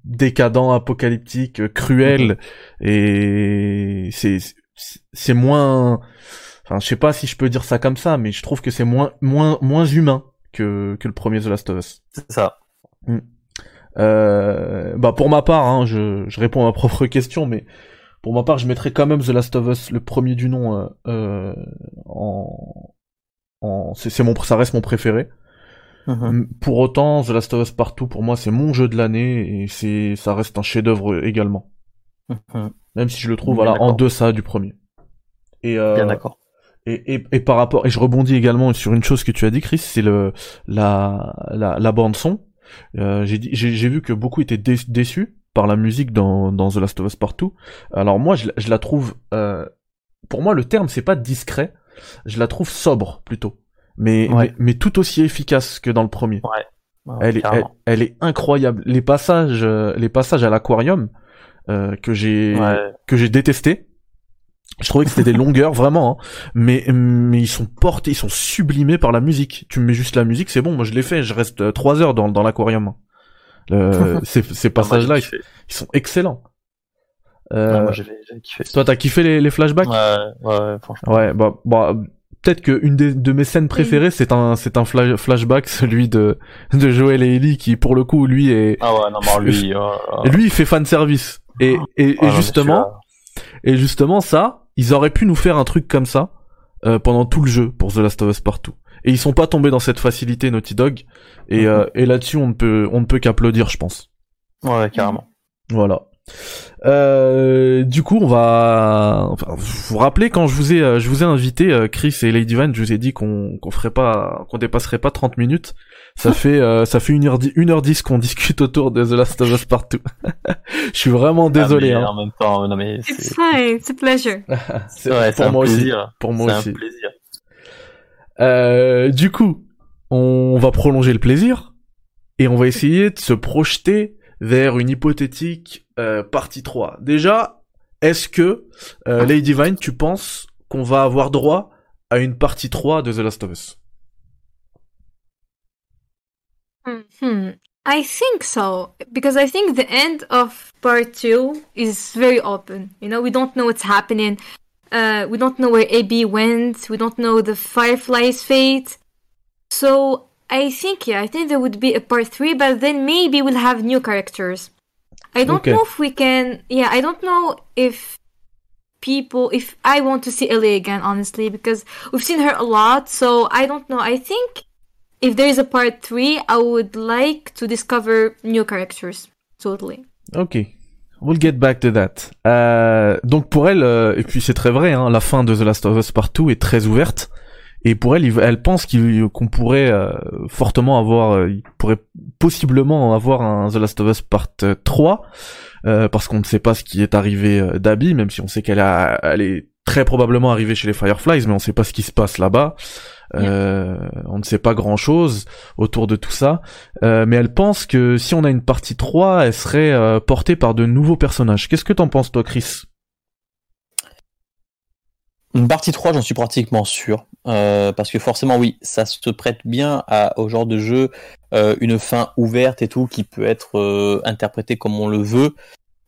décadent apocalyptique euh, cruel et c'est c'est moins enfin je sais pas si je peux dire ça comme ça mais je trouve que c'est moins moins moins humain que que le premier The Last of Us C'est ça. euh, bah pour ma part, hein, je, je réponds à ma propre question, mais pour ma part, je mettrais quand même The Last of Us, le premier du nom, euh, euh, en, en c'est c'est mon, ça reste mon préféré. Mhm. M- Pour autant, The Last of Us Partout, pour moi, c'est mon jeu de l'année et c'est, ça reste un chef-d'œuvre également, Mhm. même si je le trouve Bien voilà en deçà du premier. Et euh, Bien d'accord. et, et, et par rapport, et je rebondis également sur une chose que tu as dit, Chris, c'est le la la, la bande son. Euh, j'ai dit- j'ai j'ai vu que beaucoup étaient dé- déçus par la musique dans dans The Last of Us Partout. Alors moi, je, la- je la trouve, euh, pour moi, le terme c'est pas discret, je la trouve sobre plutôt, mais, Ouais. mais mais tout aussi efficace que dans le premier. Ouais, Elle est, elle, est incroyable. Les passages, euh, les passages à l'aquarium euh, que j'ai Ouais. que j'ai détesté. Je trouvais que c'était des longueurs vraiment, hein. mais mais ils sont portés, ils sont sublimés par la musique. Tu me mets juste la musique, c'est bon. Moi je l'ai fait, je reste euh, trois heures dans dans l'aquarium. Euh, ces, ces passages-là, ils, ils, sont excellents. Euh, ouais, moi j'ai kiffé. Toi t'as kiffé les, les flashbacks? Ouais, ouais, franchement. Ouais, bah, bah peut-être que une des, de mes scènes préférées, c'est un, c'est un flashback, celui de, de Joel et Ellie, qui pour le coup, lui est. Ah ouais, non, mais lui, oh, oh. lui, il fait fan service. Et, et, et justement, et justement, ça, ils auraient pu nous faire un truc comme ça euh, pendant tout le jeu pour The Last of Us Partout. Et ils sont pas tombés dans cette facilité Naughty Dog. Et, euh, et là-dessus, on ne peut, on ne peut qu'applaudir, je pense. Ouais, carrément. Voilà. Euh, du coup, on va enfin, vous rappelez quand je vous ai euh, je vous ai invité euh, Chris et Lady Van, je vous ai dit qu'on qu'on ferait pas qu'on dépasserait pas 30 minutes. Ça fait euh, ça fait une heure une heure dix qu'on discute autour de The Last of Us Partout. je suis vraiment ah, désolé. Ah, hein. En même temps, non mais it's fine, it's a pleasure. c'est ouais, pour moi plaisir. aussi. Pour moi aussi. un plaisir. Euh, du coup, on va prolonger le plaisir et on va essayer de se projeter vers une hypothétique euh, partie 3. Déjà, est-ce que, euh, Lady Vine, tu penses qu'on va avoir droit à une partie 3 de The Last of Us? Hmm. I think so because I think the end of part two is very open. You know, we don't know what's happening. Uh, we don't know where AB went. We don't know the Firefly's fate. So I think yeah, I think there would be a part three, but then maybe we'll have new characters. I don't Okay. know if we can. Yeah, I don't know if people. If I want to see Ellie again, honestly, because we've seen her a lot. So I don't know. I think if there is a part three, I would like to discover new characters. Totally. Ok. We'll get back to that. Euh, donc pour elle, euh, et puis c'est très vrai, hein, la fin de The Last of Us Partout est très ouverte. Et pour elle, elle pense qu'on pourrait euh, fortement avoir, euh, il pourrait possiblement avoir un The Last of Us Part 3, euh, parce qu'on ne sait pas ce qui est arrivé euh, d'Abby, même si on sait qu'elle a, elle est très probablement arrivée chez les Fireflies, mais on ne sait pas ce qui se passe là-bas. Euh, on ne sait pas grand chose autour de tout ça, Euh, mais elle pense que si on a une partie 3, elle serait euh, portée par de nouveaux personnages. Qu'est-ce que t'en penses toi, Chris? Une partie 3, j'en suis pratiquement sûr. Euh, parce que forcément, oui, ça se prête bien à, au genre de jeu, euh, une fin ouverte et tout, qui peut être euh, interprétée comme on le veut.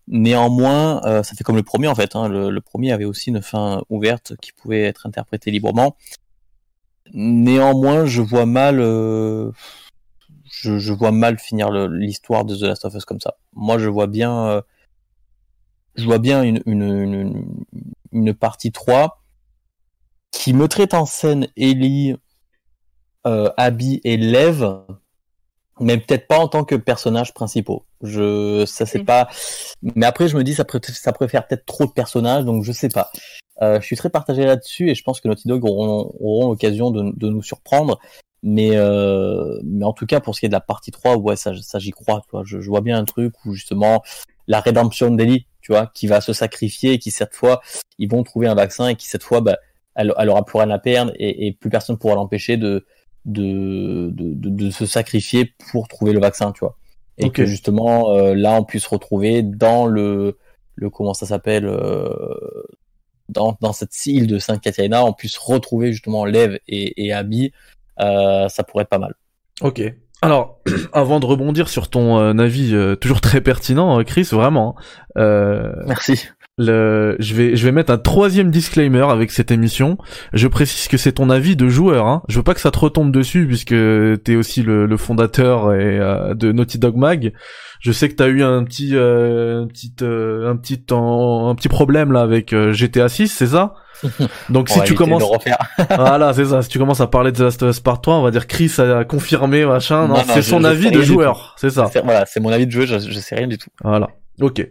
Néanmoins, euh, ça fait comme le premier en fait. Hein. Le, le premier avait aussi une fin ouverte qui pouvait être interprétée librement. Néanmoins, je vois mal, euh, je, je vois mal finir l'histoire de The Last of Us comme ça. Moi, je vois bien, je vois bien une, une, une, une partie 3 qui mettrait en scène Ellie, euh, Abby et Lev, mais peut-être pas en tant que personnages principaux. Je, ça c'est pas. Mais après, je me dis ça, ça préfère peut-être trop de personnages, donc je sais pas. Euh, je suis très partagé là-dessus et je pense que Naughty Dog auront, auront l'occasion de, de nous surprendre. Mais, euh, mais en tout cas, pour ce qui est de la partie 3, ouais, ça, ça j'y crois. Tu vois. Je, je vois bien un truc où justement la rédemption d'Ellie, tu vois, qui va se sacrifier et qui cette fois, ils vont trouver un vaccin et qui cette fois, bah, elle, elle aura plus rien à perdre et, et plus personne pourra l'empêcher de, de, de, de, de se sacrifier pour trouver le vaccin, tu vois. Et que justement, euh, là, on puisse retrouver dans le, le comment ça s'appelle, euh, dans, dans cette île de Sainte Katarina, on puisse retrouver justement Lev et, et Abby, euh, ça pourrait être pas mal. Ok. Alors, avant de rebondir sur ton euh, avis euh, toujours très pertinent, euh, Chris, vraiment, euh, Merci. Le, je vais, je vais mettre un troisième disclaimer avec cette émission. Je précise que c'est ton avis de joueur. Hein. Je veux pas que ça te retombe dessus puisque t'es aussi le, le fondateur et, euh, de Naughty Dog Mag. Je sais que t'as eu un petit, euh, un petit, euh, un petit, un petit problème là avec euh, GTA 6, c'est ça? Donc On si tu commences, voilà, c'est ça. Si tu commences à parler de The Last of Us Part 3, on va dire Chris a confirmé machin. Non, Non, non, c'est son avis de joueur, c'est ça. Voilà, c'est mon avis de jeu, je, je sais rien du tout. Voilà. Ok.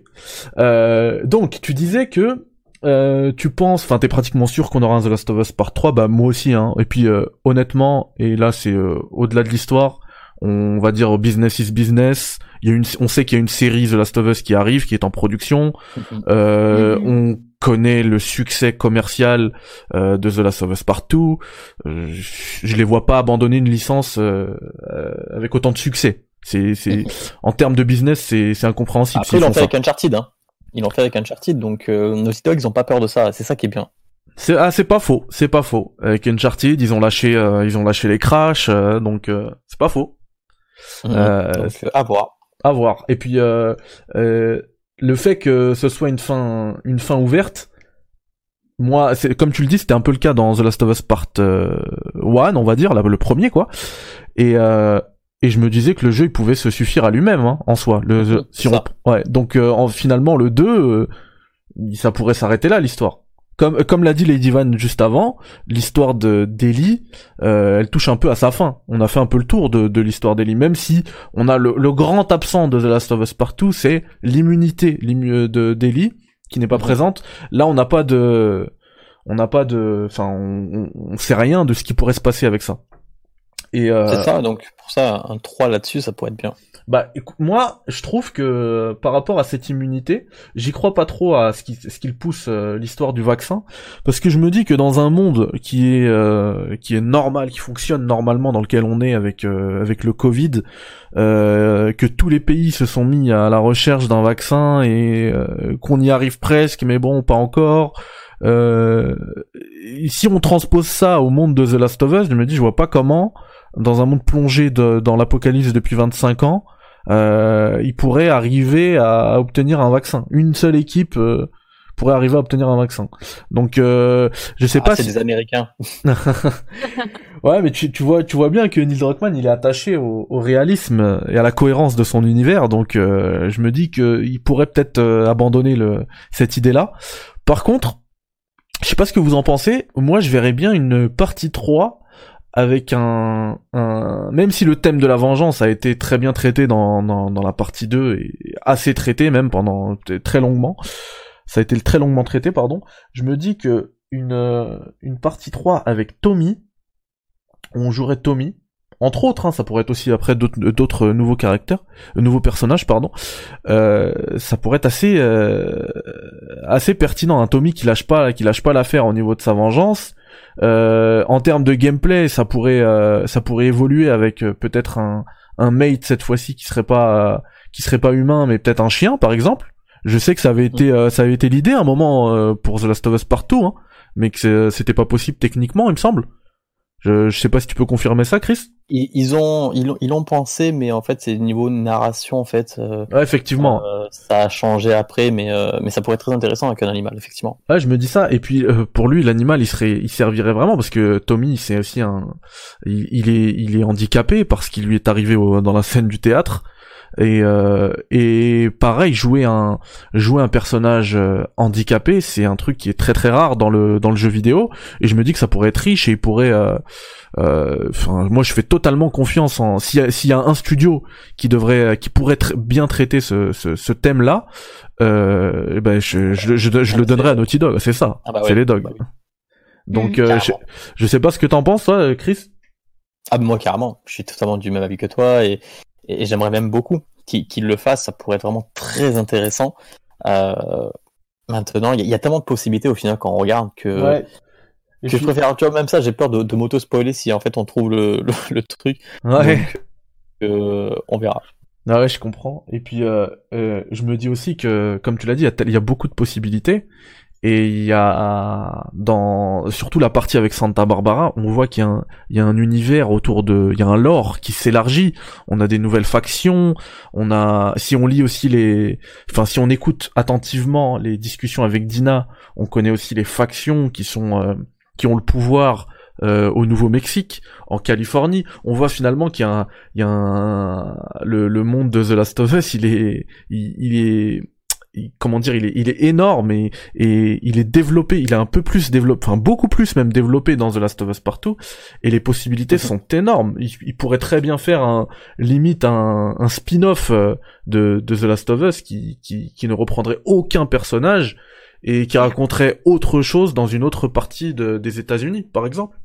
Euh, donc, tu disais que euh, tu penses, enfin, t'es pratiquement sûr qu'on aura un The Last of Us Part 3. Bah, moi aussi. Hein. Et puis, euh, honnêtement, et là, c'est euh, au-delà de l'histoire. On va dire business is business. Il y a une, on sait qu'il y a une série The Last of Us qui arrive, qui est en production. Euh. On connaît le succès commercial euh, de The Last of Us Partout. Euh, je je les vois pas abandonner une licence euh, euh, avec autant de succès. C'est, c'est, en termes de business, c'est, c'est incompréhensible. Après, ils l'ont fait avec Uncharted, hein. Ils l'ont fait avec Uncharted, donc euh, Naughty Dog, ils ont pas peur de ça. C'est ça qui est bien. C'est ah c'est pas faux, c'est pas faux. Avec Uncharted, ils ont lâché euh, ils ont lâché les crashs, euh, donc euh, c'est pas faux. Euh, donc, euh, à voir. À voir. Et puis euh, euh, le fait que ce soit une fin une fin ouverte, moi c'est comme tu le dis, c'était un peu le cas dans The Last of Us Part 1, on va dire, là, le premier quoi. Et euh, et je me disais que le jeu il pouvait se suffire à lui-même hein, en soi. Le, si on, ouais, donc euh, en, finalement le 2 euh, ça pourrait s'arrêter là l'histoire. Comme comme l'a dit Lady Van juste avant, l'histoire de d'Ellie, euh, elle touche un peu à sa fin. On a fait un peu le tour de, de l'histoire d'Ellie, même si on a le, le grand absent de The Last of Us Partout, c'est l'immunité l'immu- de d'Ellie qui n'est pas présente. Là, on n'a pas de, on n'a pas de, enfin, on, on, on sait rien de ce qui pourrait se passer avec ça. Et euh, C'est ça, donc pour ça, un 3 là-dessus, ça pourrait être bien. bah, écou- moi, je trouve que par rapport à cette immunité, j'y crois pas trop à ce qui, ce qu'il pousse euh, l'histoire du vaccin, parce que je me dis que dans un monde qui est euh, qui est normal, qui fonctionne normalement, dans lequel on est avec euh, avec le Covid, euh, que tous les pays se sont mis à la recherche d'un vaccin et euh, qu'on y arrive presque, mais bon, pas encore. Euh, si on transpose ça au monde de The Last of Us, je me dis, je vois pas comment, dans un monde plongé de- dans l'apocalypse depuis 25 ans, euh, il pourrait arriver à obtenir un vaccin. Une seule équipe euh, pourrait arriver à obtenir un vaccin. Donc, euh, je sais Ah, pas c'est si... des Américains. Ouais, mais tu, tu vois, tu vois bien que Neil Druckmann, il est attaché au, au réalisme et à la cohérence de son univers, donc euh, je me dis que il pourrait peut-être euh, abandonner le, cette idée-là. Par contre, je sais pas ce que vous en pensez. Moi, je verrais bien une partie 3 avec un, un, même si le thème de la vengeance a été très bien traité dans, dans, la partie 2 et assez traité même pendant très longuement, ça a été très longuement traité, pardon. Je me dis que une, euh, une partie 3 avec Tommy, on jouerait Tommy. Entre autres, hein, ça pourrait être aussi après d'autres nouveaux caractères, euh, nouveaux personnages, pardon. Euh, ça pourrait être assez assez pertinent. Un Tommy qui lâche pas qui lâche pas l'affaire au niveau de sa vengeance. Euh, en termes de gameplay, ça pourrait euh, ça pourrait évoluer avec euh, peut-être un un mate cette fois-ci qui serait pas euh, qui serait pas humain, mais peut-être un chien par exemple. Je sais que ça avait été euh, ça avait été l'idée à un moment euh, pour The Last of Us partout, hein, mais que c'est- c'était pas possible techniquement, il me semble. Je, je sais pas si tu peux confirmer ça, Chris? Ils, ils ont, ils, ils l'ont pensé, mais en fait, c'est niveau narration, en fait. euh, Ouais, effectivement. euh, ça a changé après, mais, euh, mais ça pourrait être très intéressant avec un animal, effectivement. Ouais, je me dis ça. Et puis euh, pour lui, l'animal, il serait, il servirait vraiment parce que Tommy, c'est aussi un, il, il est, il est handicapé parce qu'il lui est arrivé au- dans la scène du théâtre. Et euh, et pareil, jouer un, jouer un personnage euh, handicapé, c'est un truc qui est très très rare dans le dans le jeu vidéo. Et je me dis que ça pourrait être riche et il pourrait. euh, euh, Enfin, moi, je fais totalement confiance en s'il y a, s'il y a un studio qui devrait, qui pourrait tr- bien traiter ce, ce, ce thème-là. Euh, eh ben, je, je, je, je le donnerai à Naughty Dog, c'est ça. Ah bah c'est ouais, les dogs. bah oui. Donc, Mm. euh, je, je sais pas ce que t'en penses, toi, Chris? Ah, bah, moi, carrément. Je suis totalement du même avis que toi et, et, et j'aimerais même beaucoup qu'il le fasse. Ça pourrait être vraiment très intéressant. Euh, maintenant, il y, a- il y a tellement de possibilités au final quand on regarde que, que je préfère, tu vois, même ça, j'ai peur de, de m'auto-spoiler si en fait on trouve le, le, le truc. Ouais. Donc, euh, on verra. Ah ouais, je comprends. Et puis, euh, je me dis aussi que, comme tu l'as dit, y il y, a beaucoup de possibilités. Et il y a, dans, surtout la partie avec Santa Barbara, on voit qu'il y a un, il y a un univers autour de, il y a un lore qui s'élargit. On a des nouvelles factions. On a, si on lit aussi les, enfin, si on écoute attentivement les discussions avec Dina, on connaît aussi les factions qui sont, euh, qui ont le pouvoir euh, au Nouveau-Mexique, en Californie. On voit finalement qu'il y a un, il y a un, le, le monde de The Last of Us, il est, il, est, comment dire, il est, il est énorme et, et il est développé, il est un peu plus développé, enfin beaucoup plus même développé dans The Last of Us partout, et les possibilités sont énormes. Il, il pourrait très bien faire un, limite un, un spin-off euh, de, de The Last of Us qui, qui, qui ne reprendrait aucun personnage et qui raconterait autre chose dans une autre partie de, des États-Unis, par exemple.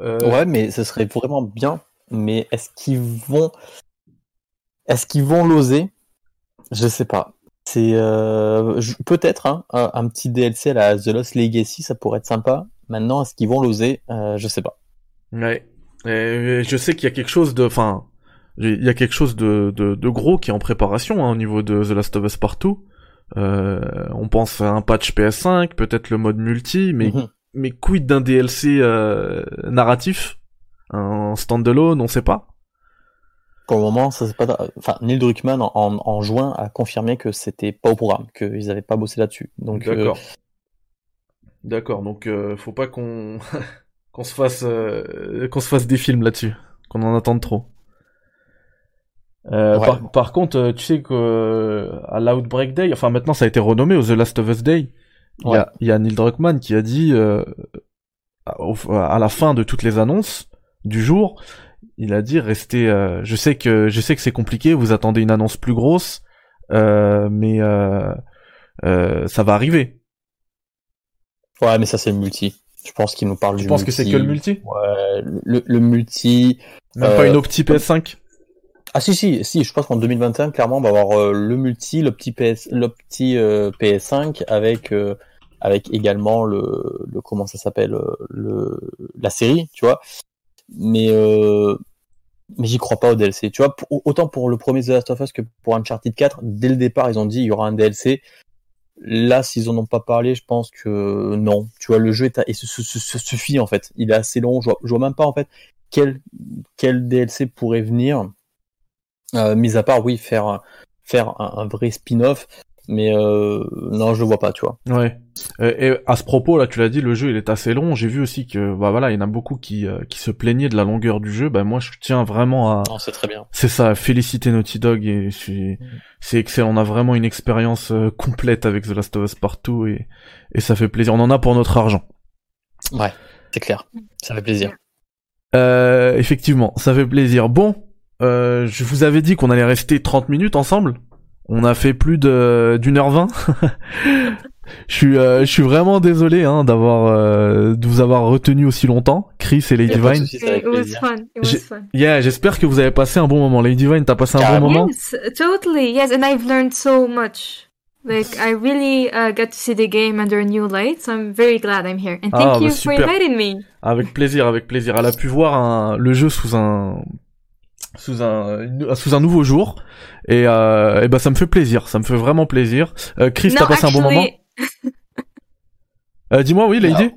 Euh, Ouais, mais ce serait vraiment bien. Mais est-ce qu'ils vont, est-ce qu'ils vont l'oser Je sais pas. C'est euh, peut-être hein, un, petit DLC à la The Lost Legacy, ça pourrait être sympa. Maintenant, est-ce qu'ils vont l'oser? Euh, Je sais pas. Ouais. Et je sais qu'il y a quelque chose de, enfin, Il y a quelque chose de, de, de gros qui est en préparation hein, au niveau de The Last of Us Partout. Euh, on pense à un patch PS5, peut-être le mode multi, mais Mhm. mais quid d'un DLC euh, narratif, un standalone, on sait pas. Pour le moment, ça c'est pas. Enfin, Neil Druckmann en, en, en juin a confirmé que c'était pas au programme, qu'ils avaient pas bossé là-dessus. Donc, euh, D'accord. D'accord, donc euh, faut pas qu'on qu'on se fasse euh, qu'on se fasse des films là-dessus, qu'on en attende trop. Ouais. par, par contre, tu sais que à l'Outbreak Day, enfin maintenant ça a été renommé au The Last of Us Day, il y, il y a Neil Druckmann qui a dit à la fin de toutes les annonces du jour, il a dit restez. euh, je sais que je sais que c'est compliqué, vous attendez une annonce plus grosse, euh, mais euh, euh, ça va arriver. ouais, mais ça c'est le multi. Je pense qu'il nous parle Je du pense multi. que c'est que le multi? Ouais, le, le multi. Même pas une opti PS5 Ah si si si, je pense qu'en 2021 clairement on va avoir le multi, le petit PS, le petit euh, PS5 avec euh, avec également le, le comment ça s'appelle le la série, tu vois. Mais euh, mais j'y crois pas au DLC. Tu vois, autant pour le premier The Last of Us que pour Uncharted 4, dès le départ ils ont dit il y aura un DLC. Là, s'ils en ont pas parlé, je pense que non. Tu vois, le jeu est se, suffit en fait. Il est assez long. Je vois, vois même pas en fait quel quel DLC pourrait venir. Euh, mis à part, oui, faire faire un vrai spin-off, mais euh, non, je le vois pas, tu vois. Ouais. Euh, et à ce propos, là, tu l'as dit, le jeu il est assez long. J'ai vu aussi que, bah voilà, il y en a beaucoup qui, euh, qui se plaignaient de la longueur du jeu. Bah moi, je tiens vraiment à, Non, c'est très bien. c'est ça, à féliciter Naughty Dog et c'est, c'est excellent. On a vraiment une expérience euh, complète avec The Last of Us partout et, et ça fait plaisir. On en a pour notre argent. Ouais, c'est clair. Ça fait plaisir. Euh, effectivement, ça fait plaisir. Bon, euh, je vous avais dit qu'on allait rester 30 minutes ensemble. On a fait plus de d'une heure vingt. je suis, euh, je suis vraiment désolé hein, d'avoir, euh, de vous avoir retenu aussi longtemps, Chris et Lady Vine. souci, c'est avec It was plaisir. fun. It was J'ai- fun. Yeah, j'espère que vous avez passé un bon moment. Lady Vine, t'as passé un bon moment. Yes, totally. Yes, and I've learned so much. Like I really uh, got to see the game under a new light, so I'm very glad I'm here. And thank Ah, bah, you for super. inviting me. Avec plaisir, avec plaisir. Elle a pu voir un, le jeu sous un, sous un, sous un nouveau jour. Et, euh, et bah ça me fait plaisir, ça me fait vraiment plaisir. Euh, Chris, t'as passé un bon moment? Euh, Dis-moi, oui, Lady.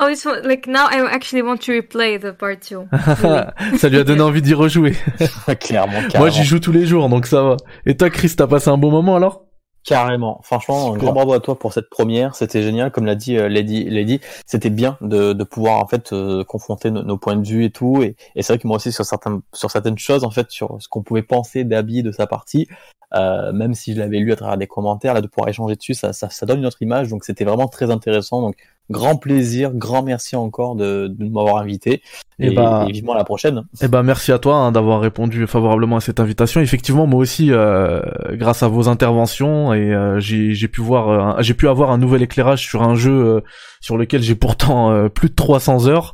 oh, it's like now I actually want to replay the part two. Really. ça lui a donné envie d'y rejouer. clairement, Moi, j'y joue tous les jours, donc ça va. Et toi, Chris, t'as passé un bon moment alors? Carrément. Franchement, grand bravo à toi pour cette première. C'était génial. Comme l'a dit euh, Lady, Lady c'était bien de, de pouvoir en fait euh, confronter nos, nos points de vue et tout. Et, et c'est vrai que moi aussi sur certains, sur certaines choses en fait, sur ce qu'on pouvait penser d'Abby de sa partie, euh, même si je l'avais lu à travers des commentaires, là de pouvoir échanger dessus, ça, ça, ça donne une autre image. Donc c'était vraiment très intéressant. Donc grand plaisir, grand merci encore de, de m'avoir invité. Eh Et, bah- et vivement à la prochaine. Eh ben, merci à toi hein, d'avoir répondu favorablement à cette invitation. Effectivement, moi aussi, euh, grâce à vos interventions, et euh, j'ai j'ai pu voir, euh, j'ai pu avoir un nouvel éclairage sur un jeu euh, sur lequel j'ai pourtant euh, plus de 300 heures.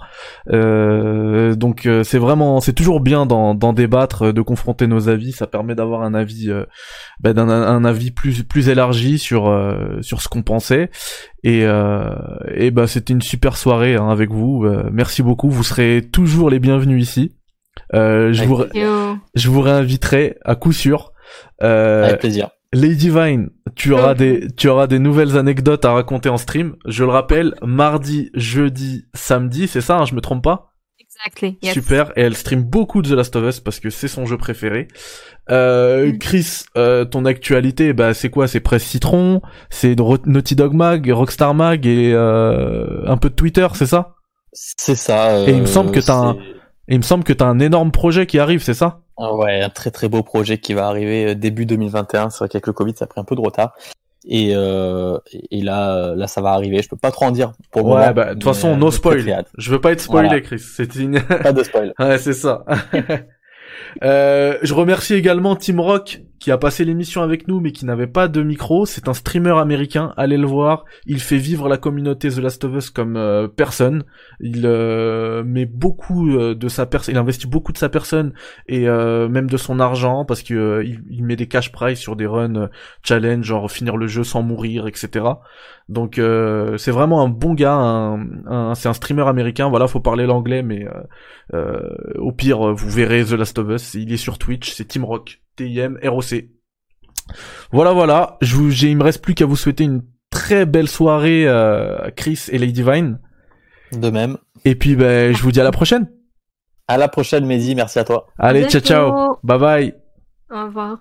Euh, donc, euh, c'est vraiment, c'est toujours bien d'en d'en débattre, de confronter nos avis. Ça permet d'avoir un avis, euh, ben, d'un un avis plus plus élargi sur euh, sur ce qu'on pensait. Et, euh, et bah c'était une super soirée hein, avec vous. Euh, merci beaucoup. Vous serez toujours les bienvenus ici. Euh, je, vous, je vous réinviterai à coup sûr. Euh, Avec plaisir. Lady Vine, tu auras des tu auras des nouvelles anecdotes à raconter en stream. Je le rappelle, mardi, jeudi, samedi, c'est ça, hein, je me trompe pas? Exactly. Yes. Super. Et elle stream beaucoup de The Last of Us parce que c'est son jeu préféré. Euh, Mm. Chris, euh, ton actualité, bah c'est quoi? C'est Presse Citron, c'est Naughty Dog Mag, Rockstar Mag et euh, un peu de Twitter, c'est ça? C'est ça. Et il me semble que t'as un- il me semble que t'as un énorme projet qui arrive, c'est ça? Ah Ouais, un très très beau projet qui va arriver euh, début 2021. C'est vrai qu'avec le Covid, ça a pris un peu de retard. Et, euh, et là, euh, là, ça va arriver. Je peux pas trop en dire pour le Ouais, bah de toute façon, no spoil. Je veux pas être spoilé, Voilà. Chris. C'est une... Pas de spoil. ouais, c'est ça. euh, je remercie également Team Rock qui a passé l'émission avec nous mais qui n'avait pas de micro. C'est un streamer américain. Allez le voir. Il fait vivre la communauté The Last of Us comme euh, personne. Il euh, met beaucoup de sa personne. Il investit beaucoup de sa personne et même de son argent parce que il, met des cash prize sur des runs challenge, genre finir le jeu sans mourir, etc. Donc c'est vraiment un bon gars. Un, c'est un streamer américain. Voilà, faut parler l'anglais, mais au pire vous verrez The Last of Us. Il est sur Twitch. C'est Team Rock. TIM, ROC. Voilà, voilà. Je vous, il me reste plus qu'à vous souhaiter une très belle soirée, euh, Chris et Lady Vine. De même. Et puis, ben, je vous dis à la prochaine. À la prochaine, Mehdi. Merci à toi. Allez, ciao, ciao. Bye bye. Au revoir.